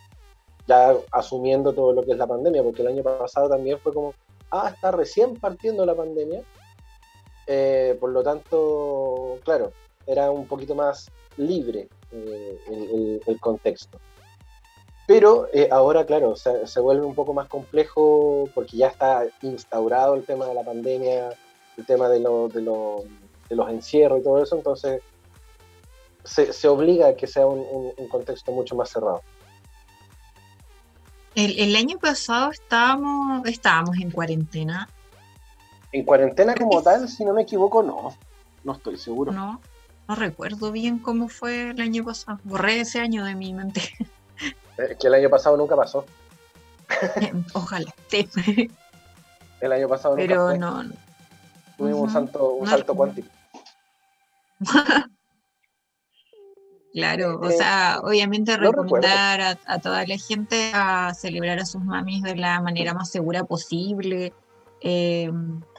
ya asumiendo todo lo que es la pandemia, porque el año pasado también fue como, ah, está recién partiendo la pandemia, Eh, por lo tanto, claro, era un poquito más libre eh, el, contexto. Pero eh, ahora, claro, se, vuelve un poco más complejo porque ya está instaurado el tema de la pandemia, el tema de, de, los encierros y todo eso, entonces se, obliga a que sea un, contexto mucho más cerrado. El, año pasado estábamos, estábamos en cuarentena. En cuarentena como tal, si no me equivoco, no. No estoy seguro. No, no recuerdo bien cómo fue el año pasado. Borré ese año de mi mente. *laughs* Es que el año pasado nunca pasó. Ojalá, sí. El año pasado nunca Pero no. Tuvimos un salto, un salto cuántico. *laughs* Claro, o eh, sea, obviamente recomendar a, toda la gente a celebrar a sus mamis de la manera más segura posible, eh,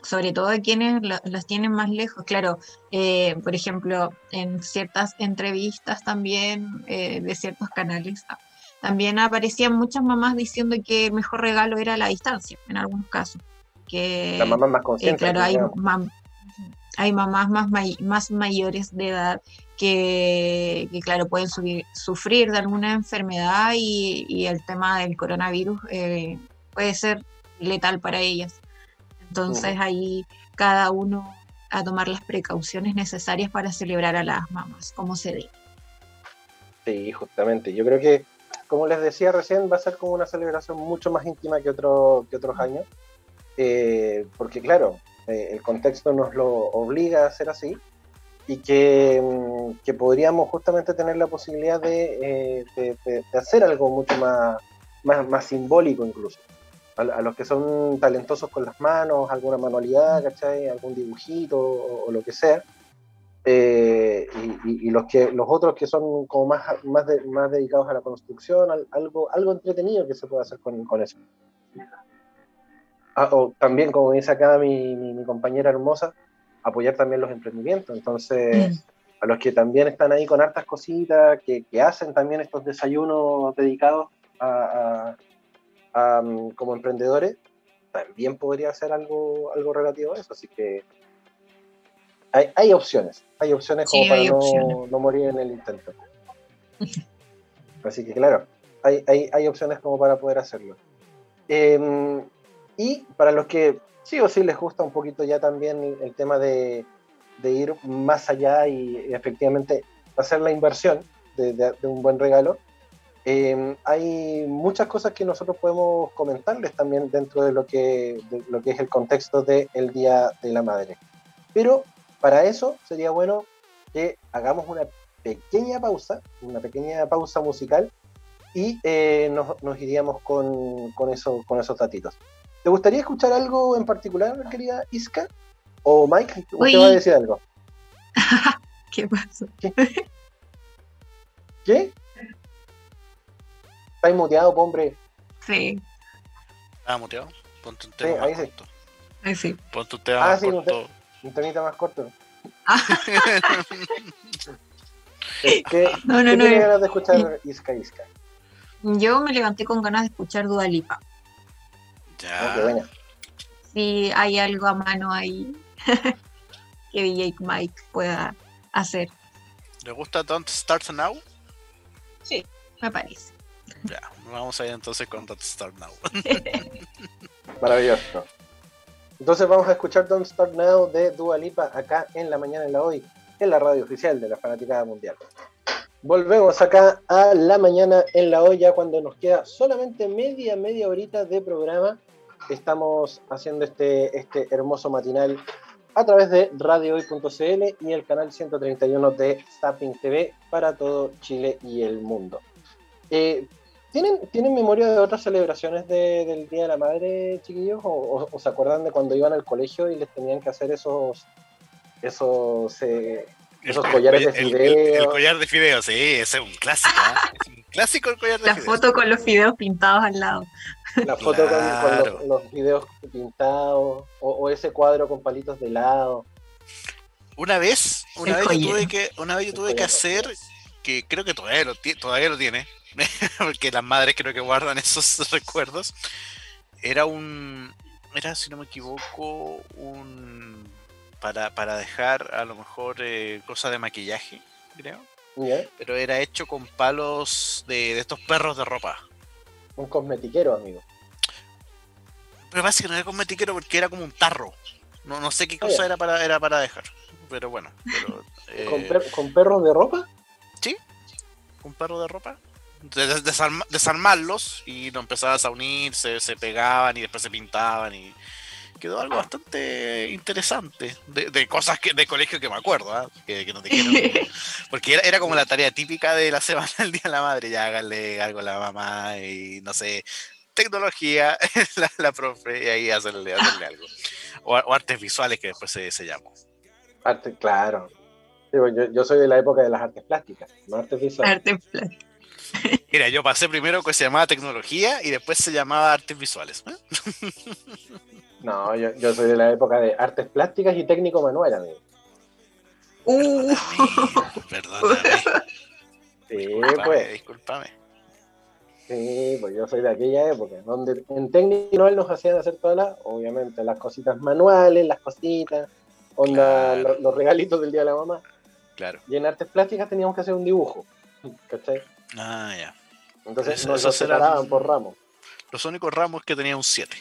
sobre todo a quienes los tienen más lejos. Claro, eh, por ejemplo, en ciertas entrevistas también de ciertos canales, ah, también aparecían muchas mamás diciendo que el mejor regalo era la distancia, en algunos casos. Que, la mamá más consciente. claro, hay, hay mamás más, más mayores de edad que, claro, pueden sufrir de alguna enfermedad y, el tema del coronavirus eh, puede ser letal para ellas. Entonces ahí cada uno a tomar las precauciones necesarias para celebrar a las mamás, como se debe. Sí, justamente. Yo creo que, como les decía recién, va a ser como una celebración mucho más íntima que, otro, que otros años. Eh, porque claro, eh, el contexto nos lo obliga a hacer así y mm, que, podríamos justamente tener la posibilidad de, eh, hacer algo mucho más, más, simbólico incluso. A, los que son talentosos con las manos, alguna manualidad, ¿cachai? algún dibujito o, lo que sea. Eh, y, los que los otros que son como más, más, más dedicados a la construcción, algo, algo entretenido que se puede hacer con, con eso. Ah, o también, como dice acá mi, mi compañera hermosa, apoyar también los emprendimientos. Entonces, mm. a los que también están ahí con hartas cositas, que, hacen también estos desayunos dedicados a, mm, como emprendedores, también podría ser algo, algo relativo a eso. Así que hay, hay opciones, hay opciones como para no, no, morir en el intento. *laughs* Así que claro, hay, hay, hay opciones como para poder hacerlo. Em, y para los que sí o sí les gusta un poquito ya también el tema de, ir más allá y efectivamente hacer la inversión de, un buen regalo. Eh, hay muchas cosas que nosotros podemos comentarles también dentro de lo que, lo que es el contexto del Día de la Madre. Pero para eso sería bueno que hagamos una pequeña pausa, una pequeña pausa musical y eh, nos, iríamos con, con, eso, con esos datitos. ¿Te gustaría escuchar algo en particular, querida Iska? ¿O Mike, usted va a decir algo? *laughs* ¿Qué pasó? ¿Qué? ¿Qué? ¿Estás muteado, hombre? Sí. ¿Estás muteado? Ponte un tema sí, ahí más corto. Ahí sí. Ponte un tema ah, más sí, corto. Un, temita más corto. *laughs* ¿Qué, *laughs* no, no, ¿qué no, ganas de escuchar Iska Iska? Yo me levanté con ganas de escuchar Dualipa. Ya. Oh, si hay algo a mano ahí *laughs* que DJ Mike pueda hacer. ¿Le gusta Don't Start Now? Sí, me parece. Ya, vamos a ir entonces con Don't Start Now. *laughs* Maravilloso. Entonces vamos a escuchar Don't Start Now de Dua Lipa acá en la mañana en la hoy, en la radio oficial de la Fanaticada Mundial. Volvemos acá a la mañana en la olla cuando nos queda solamente media, media horita de programa estamos haciendo este, este hermoso matinal a través de radiohoy.cl y el canal 131 de Zapping TV para todo Chile y el mundo. Eh, ¿tienen, ¿Tienen memoria de otras celebraciones del Día de la Madre, chiquillos? ¿O, se acuerdan de cuando iban al colegio y les tenían que hacer esos, esos eh, esos collares de fideos. El, collar de fideos, sí, ese es un clásico. ¿eh? es un clásico el collar de La foto con los fideos pintados al lado. La foto con, los, fideos pintados, o, ese cuadro con palitos de helado. Una vez, una vez, yo tuve que, una vez yo tuve que hacer, que creo que todavía lo, todavía lo tiene, *laughs* porque las madres creo que guardan esos *laughs* recuerdos. Era un, era, si no me equivoco, un para, para dejar a lo mejor eh, cosas de maquillaje, creo. Pero era hecho con palos de, de estos perros de ropa. Un cosmetiquero, amigo. Pero parece que no era cosmetiquero porque era como un tarro. No, no sé qué Ah, cosa era para, era para dejar. Pero bueno. Pero, eh, ¿Con, per- con perros de ropa? un perro de ropa. De- de- desarma- desarmarlos y no empezabas a unir, se, pegaban y después se pintaban y quedó algo bastante interesante de, de cosas que de colegio que me acuerdo, ¿ah? que, que no te quiero *laughs* porque era, era como la tarea típica de la semana del día de la madre, ya háganle algo a la mamá y no sé, tecnología, *laughs* la, la profe y ahí hacerle, hacerle algo. O, o artes visuales que después se, se llamó. Arte, claro. Yo, yo soy de la época de las artes plásticas, no artes visuales. Arte plástica. *laughs* Mira, yo pasé primero que se llamaba tecnología y después se llamaba artes visuales. ¿eh? *laughs* No, yo, yo soy de la época de artes plásticas y técnico manual, amigo. Uh, Perdóname, Sí, discúlpame, pues. discúlpame. Sí, pues yo soy de aquella época, donde en técnico manual nos hacían hacer todas las, obviamente, las cositas manuales, las cositas, onda, Claro. los regalitos del día de la mamá. Claro. Y en artes plásticas teníamos que hacer un dibujo, ¿cachai? Ah, ya. Entonces Eso- nos esos lo eran- separaban por ramos. Los únicos ramos que tenía un 7.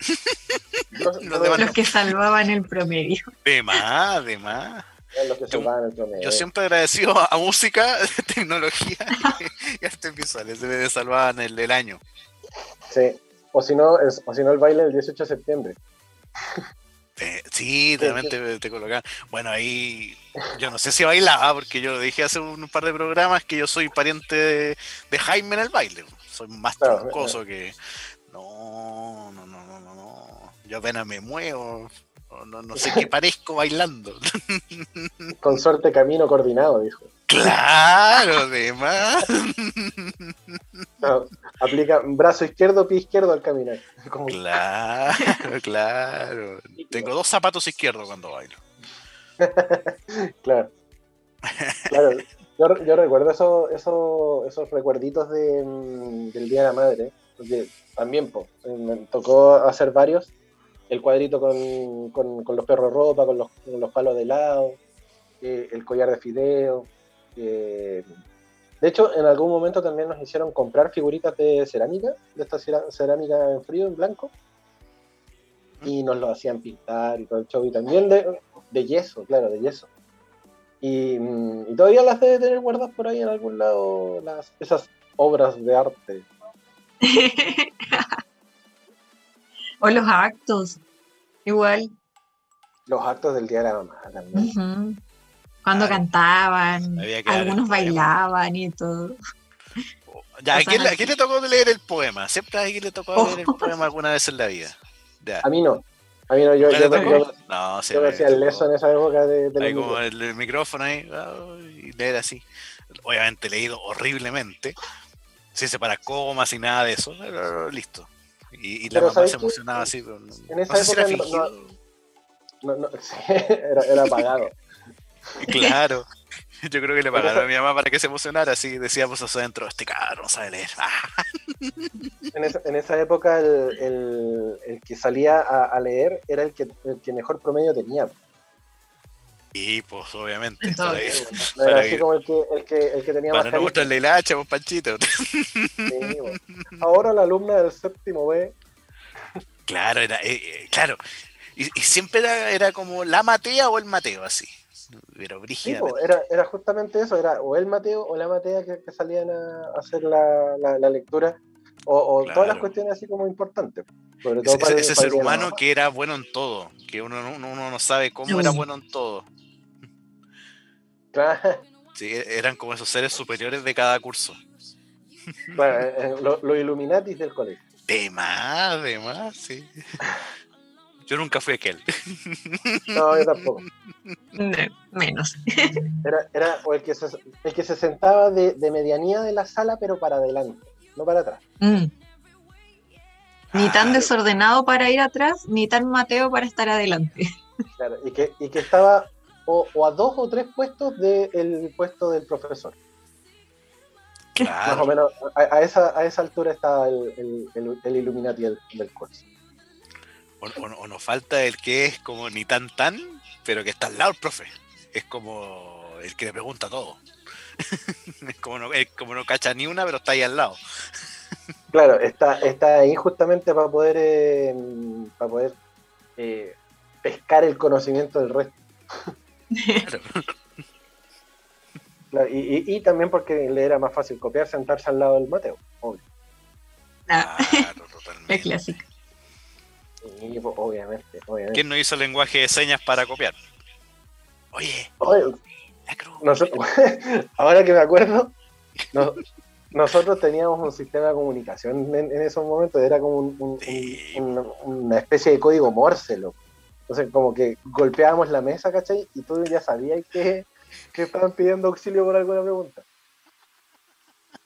*laughs* Los, Los demás los que salvaban el promedio. De más, de más. eran los que Yo- salvaban el promedio. Yo siempre agradecido a, música, *laughs* tecnología *laughs* y artes visuales. Se me salvaban el, el año. Sí. O si no, es- o si no el baile del 18 de septiembre. Eh, sí, realmente te, te colocaban. Bueno, ahí yo no sé si bailaba, porque yo dije hace un par de programas que yo soy pariente de, de Jaime en el baile. Soy más Claro, troncoso que. No, no, no, no, no, no. Yo apenas me muevo. No, no, sé qué *laughs* parezco bailando. Con suerte camino coordinado, dijo. Claro, además. No, aplica brazo izquierdo, pie izquierdo al caminar. Como- Claro, claro. Tengo dos zapatos izquierdos cuando bailo. *laughs* Claro. Claro. Yo, yo recuerdo eso- eso- esos recuerditos de, mm, del Día de la Madre, porque también po, me tocó hacer varios. El cuadrito con, con- con los perros ropa, con los, con los palos de helado, eh, el collar de fideo. eh, de hecho, en algún momento también nos hicieron comprar figuritas de cerámica, de esta cerámica en frío, en blanco, y nos lo hacían pintar y todo el show, y también de, de yeso, claro, de yeso. Y, mm, y todavía las debe tener guardadas por ahí en algún lado, las, esas obras de arte. *laughs* o los actos. Igual. Los actos del Día de la Mamá también. Cuando cantaban, algunos bailaban y todo. Ya, ¿a quién, le- a así. quién le tocó leer el poema? Siempre a alguien le tocó Oh. leer el poema alguna vez en la vida. Ya. A mí no. A mí no, yo, ¿No yo, le tocó? yo- No, sí, yo me me hacía el leso en esa época de, de Ahí los como el, el micrófono ahí y leer así. Obviamente leído horriblemente, sin separar comas y nada de eso, pero listo. Y, y la mamá ¿sabes se emocionaba así. pero no, En esa no sé si era época no- no-. No, no, *laughs* sí, era, era apagado. *laughs* Claro. Yo creo que le pagaron a mi mamá para que se emocionara, así decíamos hacia adentro, este cabrón no sabe leer. *laughs* En esa, en esa época el, el- el que salía a, a leer era el que, el que mejor promedio tenía. Y pues obviamente, para, era Para así como el que, el que, el que tenía para más no el hacha, pues Panchito. Sí, bueno. Ahora la alumna del séptimo B, Claro, era, eh, eh, claro. Y, y siempre era, era como la Matea o el Mateo, así. Pero sí, brígida. era, era justamente eso, era o el Mateo o la Matea que, que salían a hacer la, la- la lectura, o, o todas las cuestiones así como importantes. Sobre todo Ese, para el- ese para ser humano que era bueno en todo, que uno, no- uno, uno no sabe cómo era bueno en todo. Claro, Sí, e- eran como esos seres superiores de cada curso. *laughs* bueno, eh, eh, lo- los Illuminatis del colegio. De más, de más, sí. Yo nunca fui aquel. No, yo tampoco. No, menos. Era, era o el, que se, el que se sentaba de, de medianía de la sala, pero para adelante, no para atrás. Mm. Ni tan Ah, desordenado para ir atrás, ni tan Mateo para estar adelante. Claro, y que, y que estaba o, o a dos o tres puestos del puesto del profesor. Más o Claro. menos, a, a esa, a esa altura el, el, el, el Illuminati del, del curso. O, o- o nos falta el que es como ni tan tan, pero que está al lado el profe. Es como el que le pregunta todo. *laughs* es, como no, es como no cacha ni una, pero está ahí al lado. Claro, está, está ahí justamente para poder, eh, para poder eh, pescar el conocimiento del resto. Claro. *laughs* Claro, y, y- y también porque le era más fácil copiar sentarse al lado del Mateo. obvio. Ah, Claro, la *laughs* totalmente. clásica. Y, pues, obviamente, obviamente. ¿Quién no hizo lenguaje de señas para copiar? Oye, Oye, la cruz. nosotros- *laughs* ahora que me acuerdo, no- nosotros teníamos un sistema de comunicación en, en esos momentos, era como un- un- Sí. un- un- una especie de código Morse, loco. Entonces, como que golpeábamos la mesa, ¿cachai? Y tú ya sabías que, que estaban pidiendo auxilio por alguna pregunta.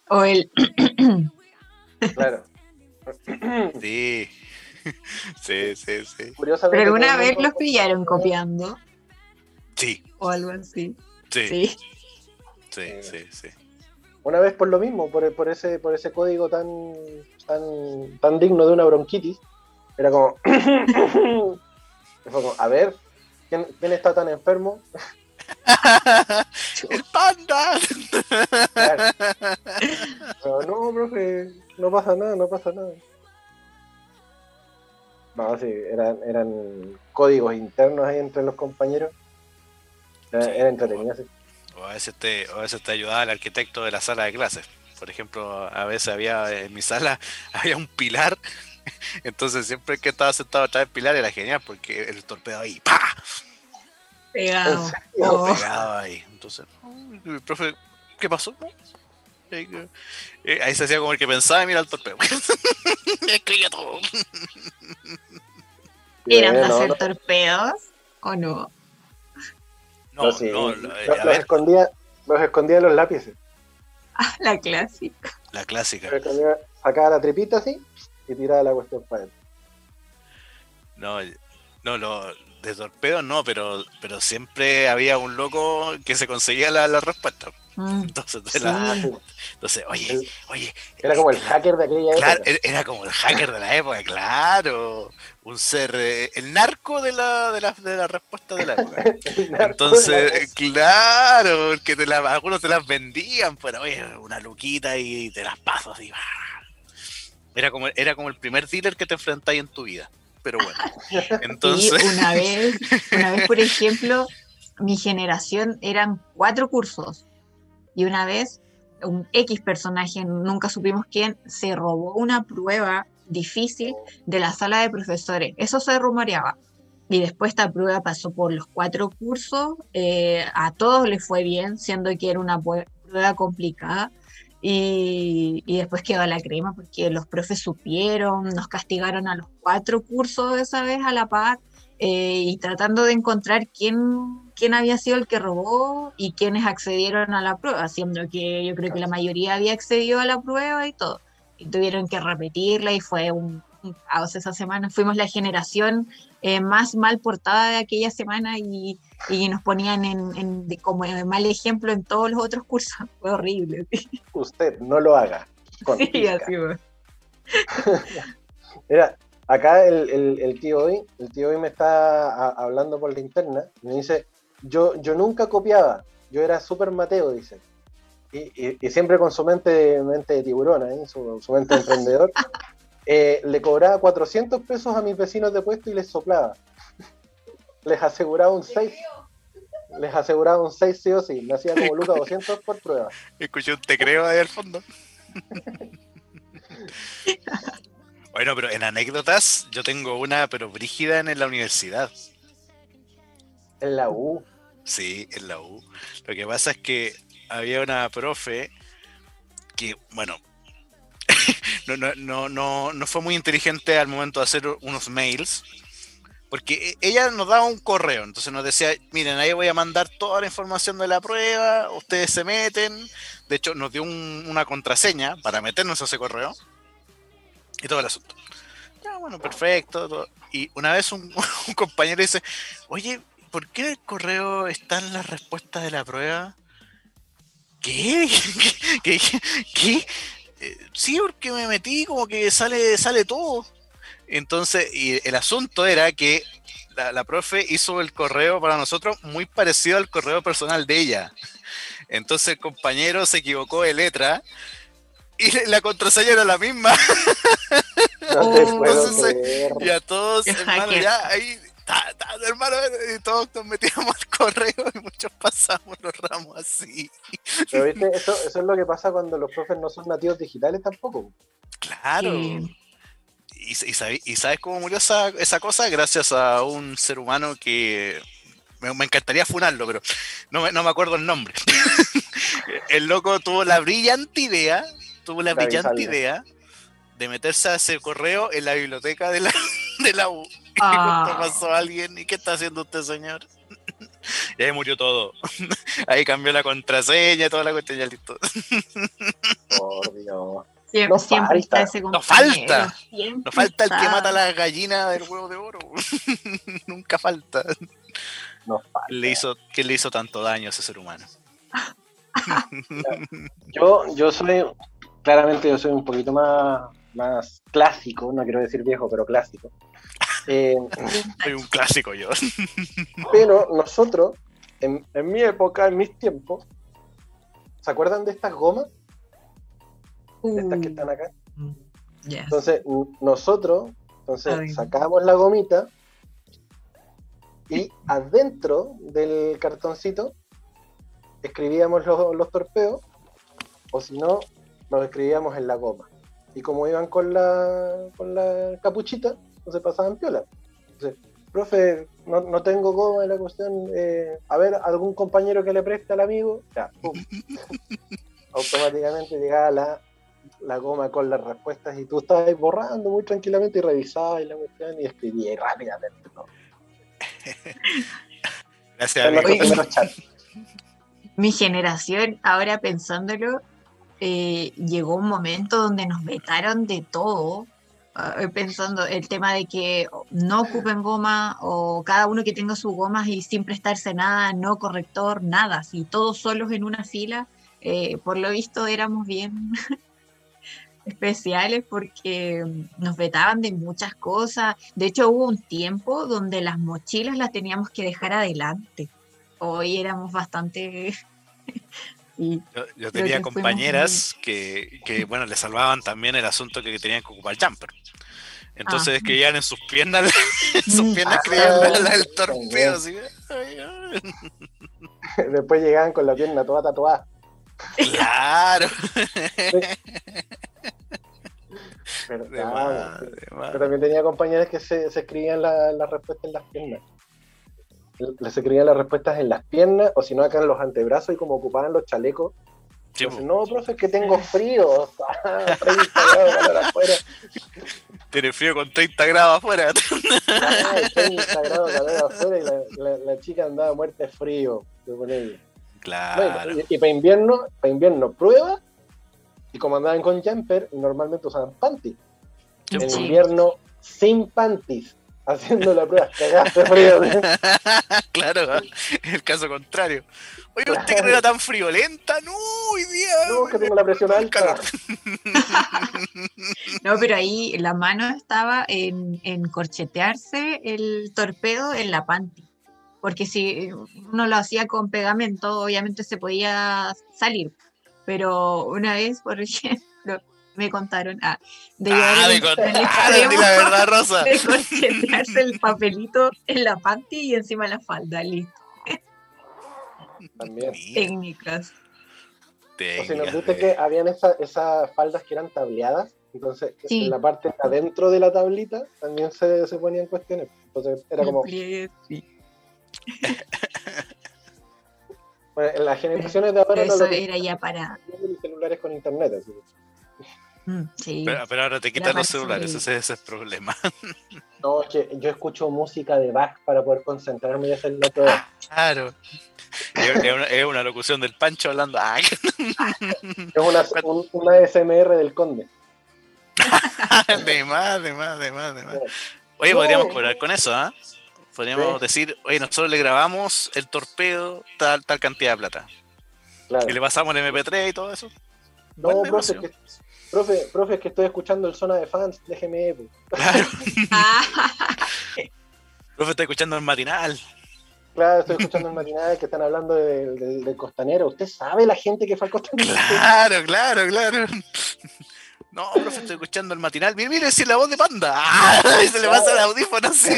O el Claro. *coughs* Sí. *laughs* Sí, sí, sí. Curiosamente. Pero alguna vez los pillaron copiando Sí, o algo así. sí, Sí. sí, sí, sí. Una vez por lo mismo, por, por ese, por ese código tan, tan, tan digno de una bronquitis, era como, *coughs* *coughs* como, a ver, ¿quién, quién está tan enfermo? *laughs* ¡El panda! Claro. *laughs* Pero, no, profe, no pasa nada, no pasa nada. No, sí, eran, eran códigos internos ahí entre los compañeros. Era, Sí, era entretenido, sí. O a veces te, o a veces te ayudaba el arquitecto de la sala de clases. Por ejemplo, a veces había en mi sala *laughs* había un pilar. *laughs* Entonces siempre que estaba sentado atrás del pilar era genial porque el torpedo ahí, ¡pa! Pegado. Serio. Oh. pegado ahí. Entonces, "Ay, el profe, ¿qué pasó? Eh, eh, ahí se hacía como el que pensaba y mira el torpedo. *laughs* Escribía todo. ¿Eran no, hacer torpedos o no? No, no, sí. no, eh, los, escondía, los escondía en los lápices. *laughs* Ah, la clásica. la clásica. Sacaba la tripita así y tiraba la cuestión para adentro. No, no, lo de torpedo no, pero, pero siempre había un loco que se conseguía la, la respuesta. Mm, Entonces, de la- sí. entonces, oye, El- oye. Era como el hacker de aquella Claro, época. era- como el hacker de la época, claro. Un ser, eh, el narco de la, de la, de la respuesta de la época. *laughs* Entonces, eh, claro, porque te la- algunos te las vendían, pero oye, una luquita y te las paso así. Era como, era como el primer dealer que te enfrentáis en tu vida. Pero bueno, *laughs* entonces, Y una vez, una vez, por *laughs* ejemplo, mi generación eran cuatro cursos. Y una vez, un X personaje, nunca supimos quién, se robó una prueba difícil de la sala de profesores. Eso se rumoreaba. Y después esta prueba pasó por los cuatro cursos. eh, a todos les fue bien, siendo que era una prueba complicada. Y, y después quedó la crema porque los profes supieron, nos castigaron a los cuatro cursos esa vez a la par eh, y tratando de encontrar quién, quién había sido el que robó y quiénes accedieron a la prueba, siendo que yo creo que la mayoría había accedido a la prueba y todo. Y tuvieron que repetirla y fue un, un caos esa semana. Fuimos la generación eh, más mal portada de aquella semana y, y nos ponían en, en- de- como mal ejemplo en todos los otros cursos. *laughs* Fue horrible. Usted no lo haga. Sí, así fue. *laughs* Mira, acá el, el- el tío hoy, el tío hoy me está a- hablando por la interna me dice, yo, yo nunca copiaba, yo era súper Mateo, dice. Y, y- y siempre con su mente, mente de tiburón, su, su mente de emprendedor, *laughs* eh, le cobraba 400 pesos a mis vecinos de puesto y les soplaba. Les aseguraba un 6. Les aseguraba un 6 sí o sí. Me hacía como Lucas 200 por prueba. escuché un te creo ahí al fondo. Bueno, pero en anécdotas, yo tengo una, pero brígida en la universidad. En la U. Sí, en la U. Lo que pasa es que había una profe que, bueno, *laughs* no, no, no, no, no fue muy inteligente al momento de hacer unos mails, porque e- ella nos daba un correo, entonces nos decía, miren, ahí voy a mandar toda la información de la prueba, ustedes se meten, de hecho nos dio un- una contraseña para meternos a ese correo y todo el asunto. Ya, bueno, perfecto. todo. Y una vez un, *laughs* compañero dice, oye, ¿por qué en el correo están las respuestas de la prueba? ¿Qué? *laughs* ¿Qué? ¿Qué? ¿Qué? Eh, sí, porque me metí, como que sale, sale todo. Entonces, y el asunto era que la, la profe hizo el correo para nosotros muy parecido al correo personal de ella. Entonces el compañero se equivocó de letra y la contraseña era la misma. *laughs* No Entonces. Y a todos, hermano, ya ahí, ta, ta, hermano, y todos nos metíamos al correo y muchos pasamos los ramos así. Pero viste, eso, eso es lo que pasa cuando los profes no son nativos digitales tampoco. Claro. Sí. Y, y sabe- y sabes cómo murió esa, esa cosa? Gracias a un ser humano que me, me encantaría funarlo, pero no, me- no me acuerdo el nombre. *laughs* el loco tuvo la brillante idea, tuvo la brillante idea de meterse a ese correo en la biblioteca de la, *laughs* de la U. *laughs* Y Ah. justo pasó alguien, ¿y qué está haciendo usted, señor? Y ahí murió todo. Ahí cambió la contraseña, toda la cuestión, ya listo. Por Dios. Siempre, No siempre está falta. ese No compañero. falta. Siempre No falta el que está. mata la gallina del huevo de oro. *laughs* Nunca falta. No falta. Le hizo, ¿Qué le hizo tanto daño a ese ser humano? *laughs* Yo, yo soy, claramente yo soy un poquito más, más clásico, no quiero decir viejo, pero clásico. Eh, *laughs* Soy un clásico yo. pero nosotros, en, en mi época, en mis tiempos, ¿se acuerdan de estas gomas? De estas que están acá. yes. Entonces, nosotros, entonces, Ay. la gomita y adentro del cartoncito escribíamos los, los torpeos, o si no, los escribíamos en la goma. Y como iban con la, con la capuchita, entonces pasaban piola. Entonces, profe, no, no tengo goma en la cuestión, eh, a ver, algún compañero que le preste al amigo, ya, pum. *laughs* automáticamente llegaba la, la goma con las respuestas y tú estabas borrando muy tranquilamente y revisabas la cuestión y escribías rápidamente. ¿no? *laughs* Gracias, amigo. Mi generación, ahora pensándolo, eh, llegó un momento donde nos vetaron de todo. Ah, pensando el tema de que no ocupen goma o cada uno que tenga sus gomas y sin prestarse nada, no corrector, nada, si todos solos en una fila, eh, por lo visto éramos bien especiales porque nos vetaban de muchas cosas. De hecho, hubo un tiempo donde las mochilas las teníamos que dejar adelante. Hoy éramos bastante... *laughs* sí. Yo, tenía que compañeras que, que, bueno, le salvaban también el asunto que tenían que ocupar jumper. Entonces Ah. escribían en sus piernas, *laughs* en sus Mm. piernas Ah, escribían la- el sí, torpedo. Así. Después llegaban con la pierna toda tatuada. Claro. Pero, De más, de más. Yo también tenía compañeras que se, se escribían la- las respuestas en las piernas. Les escribían las respuestas en las piernas, o si no, acá en los antebrazos, y como ocupaban los chalecos. Sí, Entonces, po. no, profe, es que tengo frío. Ah, *laughs* 30 grados calor afuera. Tiene frío con 30 grados afuera. *laughs* 30 grados calor afuera y la, la- la chica andaba muerta de frío. se. Claro. Bueno, y, y para invierno, para invierno prueba, y como andaban con jumper, normalmente usaban panties. En Sí. invierno, sin panties, *laughs* haciendo la prueba, cagaste frío. *laughs* claro, el caso contrario. Oye, ¿usted que no era tan friolenta? No, hoy día. No, que tengo la presión alta. Calor. *laughs* No, pero ahí la mano estaba en, en corchetearse el torpedo en la panty. Porque si uno lo hacía con pegamento, obviamente se podía salir. Pero una vez, por *laughs* ejemplo, me contaron ah, de, Ah, me contaron, extremo la verdad, Rosa. *laughs* de corchetearse el papelito en la panty y encima la falda. Listo. También. Mira, Técnicas. O si nos técnicas viste de- que habían esa- esas faldas que eran tableadas, entonces Sí. en la parte de adentro de la tablita también se, se ponían cuestiones. Entonces era como, sí. *laughs* bueno, en las generaciones de ahora Pero no eso lo era ya para. celulares con internet. Así. que- mm, sí. Pero, pero ahora te quitan los celulares, ese, ese es el problema. *laughs* No, es que yo escucho música de Bach para poder concentrarme y hacer la prueba. Claro. Es, una, es una locución del Pancho hablando. Ah, *laughs* Es una, un- una SMR del conde. de más, de más, de más, de más. Oye, No. podríamos cobrar con eso, ¿ah? Podríamos Sí. decir, oye, nosotros le grabamos el torpedo tal, tal cantidad de plata. Claro. Y le pasamos el MP3 y todo eso. No, profe, que Profe, profe, es que estoy escuchando el zona de fans, déjeme. Pues. Claro. *laughs* *laughs* profe, estoy escuchando el matinal. Claro, estoy escuchando el matinal que están hablando del costanero. ¿Usted sabe la gente que fue al costanero? Claro, claro, claro. No, profe, estoy escuchando el matinal. Mire, mire, si es la voz de panda. *laughs* ¡Ah! Se le pasa el audífono así.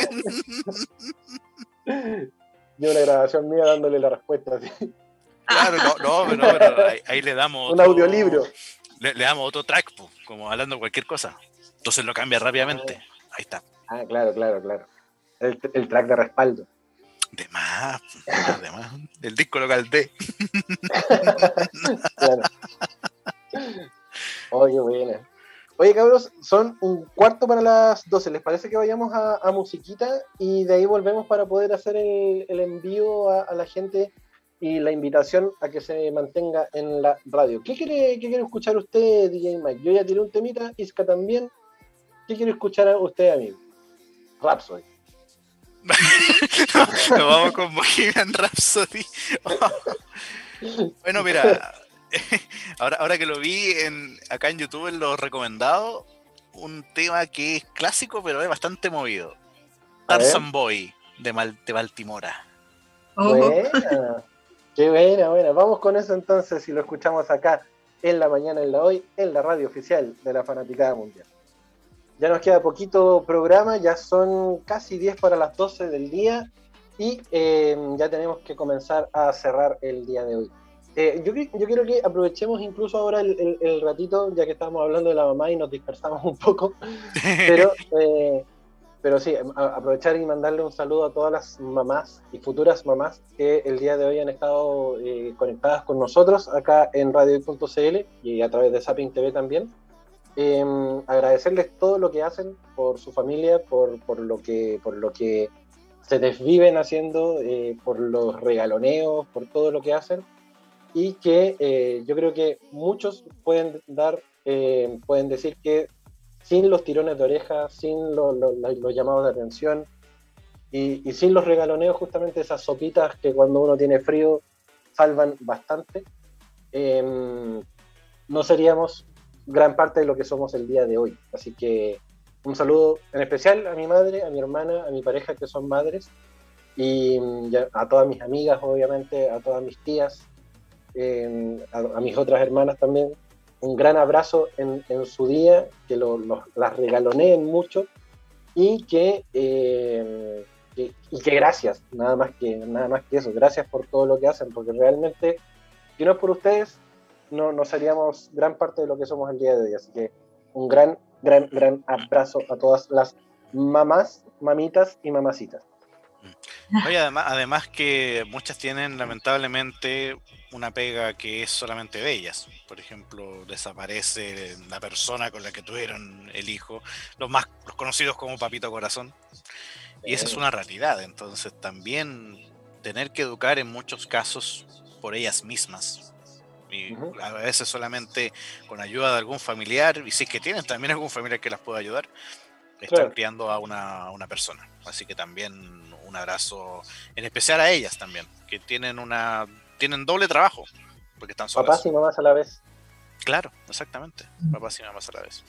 *laughs* Y una grabación mía dándole la respuesta. Claro, no, no, pero, ahí, le damos. Un audiolibro. Le, damos otro track, como hablando cualquier cosa. Entonces lo cambia rápidamente. Ah. Ahí está. Ah, claro, claro, claro. El, el track de respaldo. De más, de más. El disco local D. *laughs* claro. Oye, buena. Oye, cabros, son un cuarto para las 12. ¿Les parece que vayamos a, musiquita y de ahí volvemos para poder hacer el, envío a, la gente y la invitación a que se mantenga en la radio? ¿Qué quiere, qué quiere escuchar usted, DJ Mike? Yo ya tiré un temita, Isca también. ¿Qué quiere escuchar a usted, amigo? Rhapsody. *laughs* Nos vamos con Bohemian Rhapsody. *laughs* bueno, mira, *laughs* ahora, ahora que lo vi en, acá en YouTube en los recomendados, un tema que es clásico, pero es bastante movido. Tarzan Boy de, Mal, de Baltimora. Oh. Buena. Qué buena, buena. Vamos con eso entonces y lo escuchamos acá en la mañana, en la hoy, en la radio oficial de la Fanaticada Mundial. Ya nos queda poquito programa, ya son casi 10 para las 12 del día y eh, ya tenemos que comenzar a cerrar el día de hoy. Eh, yo, yo, quiero que aprovechemos incluso ahora el, ratito, ya que estamos hablando de la mamá y nos dispersamos un poco, *laughs* pero, eh, pero sí, aprovechar y mandarle un saludo a todas las mamás y futuras mamás que el día de hoy han estado eh, conectadas con nosotros acá en radio.cl y a través de Zapping TV también. Em, agradecerles todo lo que hacen por su familia, por, por, lo, que, por lo que se desviven haciendo, por los regaloneos, por todo lo que hacen y que eh, yo creo que muchos pueden dar, eh, pueden decir que sin los tirones de oreja, sin los llamados de atención y, sin los regaloneos, justamente esas sopitas que cuando uno tiene frío salvan bastante, em, no seríamos gran parte de lo que somos el día de hoy. Así que un saludo en especial a mi madre, a mi hermana, a mi pareja que son madres y a todas mis amigas, obviamente, a todas mis tías, a, mis otras hermanas también, un gran abrazo en, su día, que las regaloneen mucho y que, eh, y que gracias, nada más que, nada más que eso, gracias por todo lo que hacen, porque realmente, si no es por ustedes, no, no seríamos gran parte de lo que somos el día de hoy. Así que un gran, gran, gran abrazo a todas las mamás, mamitas y mamacitas. Oye, además, además que muchas tienen lamentablemente una pega que es solamente de ellas. Por ejemplo, desaparece la persona con la que tuvieron el hijo, los más los conocidos como papito corazón. Y esa es una realidad. Entonces también tener que educar en muchos casos por ellas mismas. Y a veces solamente con ayuda de algún familiar, y si es que tienen también algún familiar que las pueda ayudar, están criando a una, una persona. Así que también un abrazo en especial a ellas también, que tienen una tienen doble trabajo, porque están solas. Papás y mamás a la vez. Claro, exactamente, papás y mamás a la vez.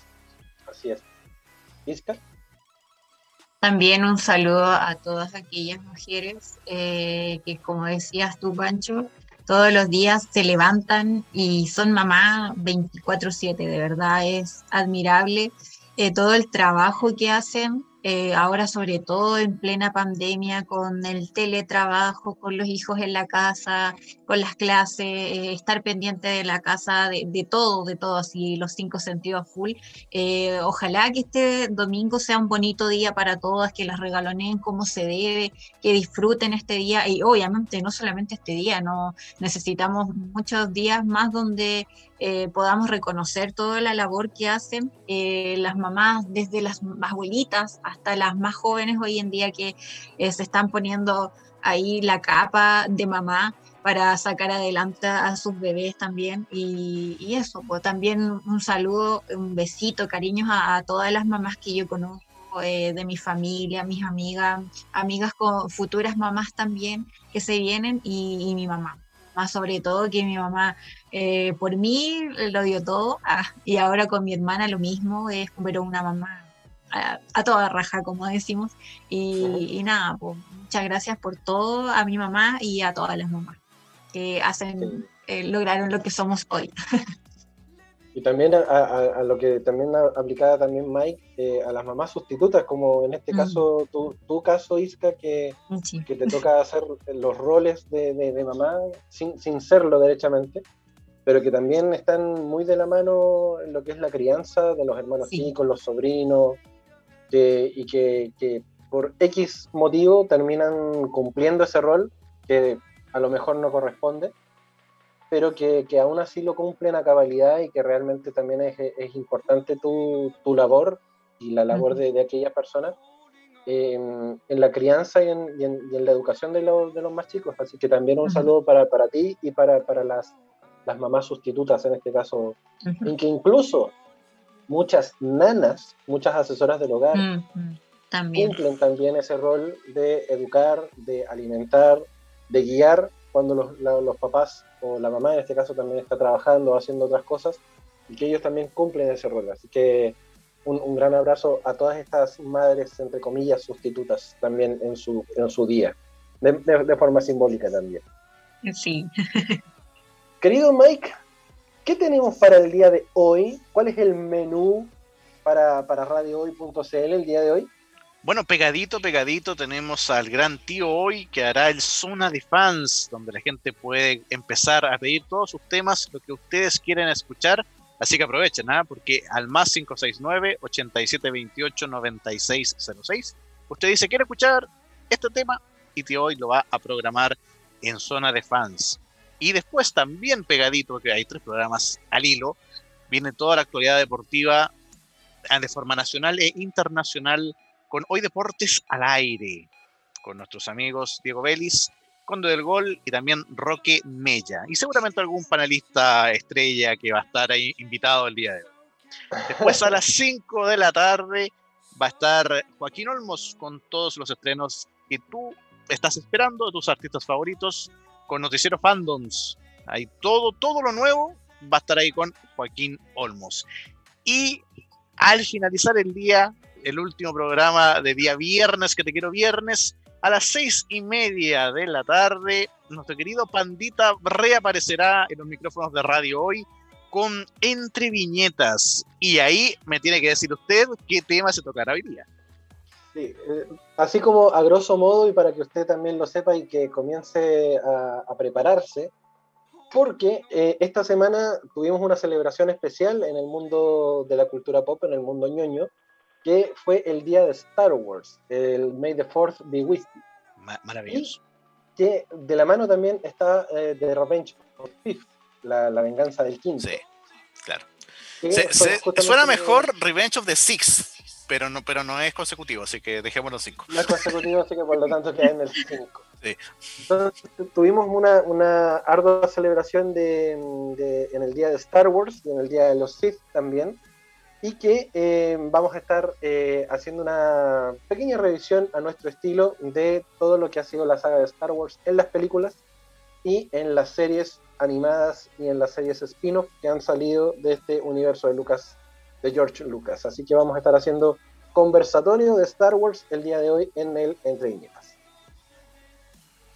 Así es. ¿Isca? También un saludo a todas aquellas mujeres eh, que, como decías tú, Pancho, todos los días se levantan y son mamá 24/7. De verdad es admirable eh, todo el trabajo que hacen eh, ahora sobre todo en plena pandemia, con el teletrabajo, con los hijos en la casa, las clases, eh, estar pendiente de la casa, de, todo, de todo, así los cinco sentidos full. Eh, ojalá que este domingo sea un bonito día para todas, que las regaloneen como se debe, que disfruten este día y obviamente no solamente este día, no necesitamos muchos días más donde eh, podamos reconocer toda la labor que hacen las mamás, desde las abuelitas hasta las más jóvenes hoy en día que se están poniendo ahí la capa de mamá para sacar adelante a sus bebés también. Y, eso, pues también un saludo, un besito, cariños a, todas las mamás que yo conozco. de mi familia, mis amigas, amigas con futuras mamás también que se vienen y mi mamá. mamá sobre todo, que mi mamá eh, por mí lo dio todo, ah, y ahora con mi hermana lo mismo, es pero una mamá a, toda raja, como decimos, y, nada, pues muchas gracias por todo a mi mamá y a todas las mamás que hacen, eh, lograron lo que somos hoy. Y también a, lo que también aplicaba también Mike, eh, a las mamás sustitutas, como en este mm. caso, tu, tu, caso, Isca, que, que, te toca hacer los roles de, de, mamá sin, sin, serlo derechamente, pero que también están muy de la mano en lo que es la crianza de los hermanos chicos, los sobrinos, que, y que, que por X motivo terminan cumpliendo ese rol que a lo mejor no corresponde pero que, que, aún así lo cumplen a cabalidad y que realmente también es, es importante tu, tu, labor y la labor de, de, aquellas personas en la crianza y en, y en, la educación de, los, de los más chicos. Así que también un saludo para, para ti y para, para las, las mamás sustitutas en este caso, en que incluso muchas nanas, muchas asesoras del hogar, también. cumplen también ese rol de educar, de alimentar, de guiar cuando los, los, papás o la mamá en este caso también está trabajando o haciendo otras cosas y que ellos también cumplen ese rol. Así que un, un, gran abrazo a todas estas madres, entre comillas, sustitutas también en su, en su día, de, de, forma simbólica también. Sí. *laughs* Querido Mike, ¿qué tenemos para el día de hoy? ¿Cuál es el menú para, para radiohoy.cl el día de hoy? Bueno, pegadito, pegadito, tenemos al gran tío hoy que hará el Zona de Fans, donde la gente puede empezar a pedir todos sus temas, lo que ustedes quieren escuchar. Así que aprovechen, ¿ah? porque al más 569-8728-9606, usted dice, quiere escuchar este tema y tío hoy lo va a programar en Zona de Fans. Y después también pegadito, que hay tres programas al hilo, viene toda la actualidad deportiva ah, de forma nacional e internacional con Hoy Deportes al Aire, con nuestros amigos Diego Vélez, Conde del Gol y también Roque Mella. Y seguramente algún panelista estrella que va a estar ahí invitado el día de hoy. Después a las 5 de la tarde va a estar Joaquín Olmos con todos los estrenos que tú estás esperando tus artistas favoritos con Noticiero Fandoms. Ahí todo, todo lo nuevo va a estar ahí con Joaquín Olmos. Y al finalizar el día el último programa de día viernes, que te quiero viernes, a las seis y media de la tarde. Nuestro querido Pandita reaparecerá en los micrófonos de radio hoy con Entre Viñetas. Y ahí me tiene que decir usted qué tema se tocará hoy día. Sí, eh, así como a grosso modo, y para que usted también lo sepa y que comience a, prepararse, porque eh, esta semana tuvimos una celebración especial en el mundo de la cultura pop, en el mundo ñoño, que fue el día de Star Wars, el May the Fourth be with you. maravilloso. que de la mano también está eh, The Revenge of the Fifth, la, la, venganza del quinto. Sí, claro. suena mejor Revenge of the Sixth, pero no, pero no es consecutivo, así que dejémoslo cinco. No es consecutivo, así que por lo tanto queda en el 5. Sí. Entonces, tuvimos una, una ardua celebración de, de, en el día de Star Wars y en el día de los Sith también y que eh, vamos a estar eh, haciendo una pequeña revisión a nuestro estilo de todo lo que ha sido la saga de Star Wars en las películas y en las series animadas y en las series spin-off que han salido de este universo de Lucas, de George Lucas. Así que vamos a estar haciendo conversatorio de Star Wars el día de hoy en el Entre Viñetas.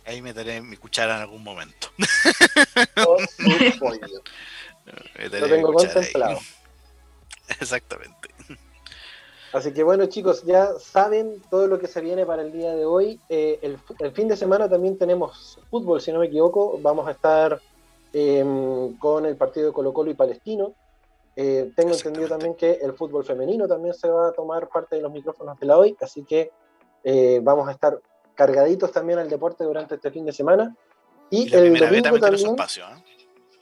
Ahí meteré mi cuchara en algún momento. Oh, *laughs* Lo tengo contemplado. *laughs* Exactamente. Así que bueno chicos, ya saben todo lo que se viene para el día de hoy. Eh, el, fin de semana también tenemos fútbol, si no me equivoco. Vamos a estar em, con el partido de Colo Colo y Palestino. Eh, tengo entendido también que el fútbol femenino también se va a tomar parte de los micrófonos de la hoy, así que eh, vamos a estar cargaditos también al deporte durante este fin de semana. Y, el domingo también, espacio,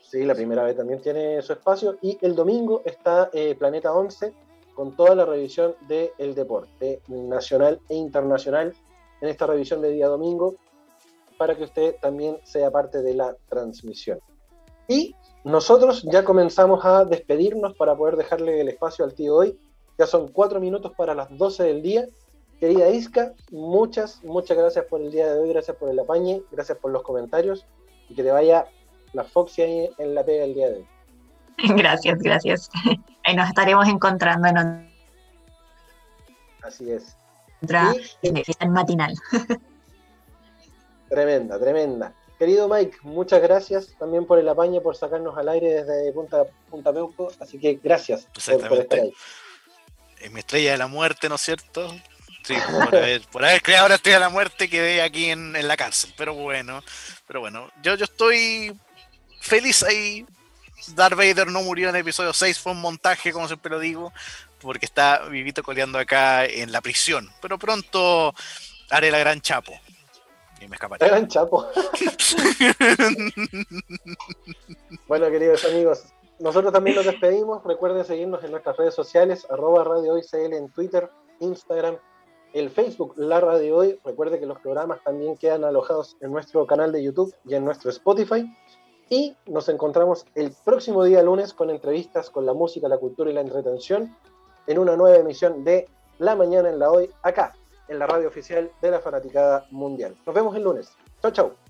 Sí, la primera vez también tiene su espacio. Y el domingo está eh, Planeta 11 con toda la revisión del deporte nacional e internacional en esta revisión de día domingo para que usted también sea parte de la transmisión. Y nosotros ya comenzamos a despedirnos para poder dejarle el espacio al tío hoy. Ya son cuatro minutos para las 12 del día. Querida Isca, muchas, muchas gracias por el día de hoy, gracias por el apañe, gracias por los comentarios y que te vaya la Foxy ahí en la pega el día de hoy. *laughs* Gracias, gracias. *laughs* Ahí nos estaremos encontrando en Así es. otra en matinal. *laughs* Tremenda, tremenda. Querido Mike, muchas gracias también por el apaño, por sacarnos al aire desde Punta, Punta Peuco. Así que gracias por, por estar ahí. En mi estrella de la muerte, ¿no es cierto? Sí, por haber, por haber creado la estrella de la muerte quedé aquí en, en, la cárcel. Pero bueno, pero bueno, yo, yo estoy feliz ahí. Darth Vader no murió en el episodio 6, fue un montaje, como siempre lo digo, porque está vivito coleando acá en la prisión. Pero pronto haré la gran chapo. Y me escaparé. La gran chapo. *laughs* bueno, queridos amigos, nosotros también nos despedimos. Recuerden seguirnos en nuestras redes sociales, arroba Radio Hoy CL en Twitter, Instagram, el Facebook La Radio Hoy. Recuerde que los programas también quedan alojados en nuestro canal de YouTube y en nuestro Spotify. Y nos encontramos el próximo día lunes con entrevistas con la música, la cultura y la entretención en una nueva emisión de La Mañana en la Hoy, acá, en la radio oficial de la Fanaticada Mundial. Nos vemos el lunes. Chau, chau.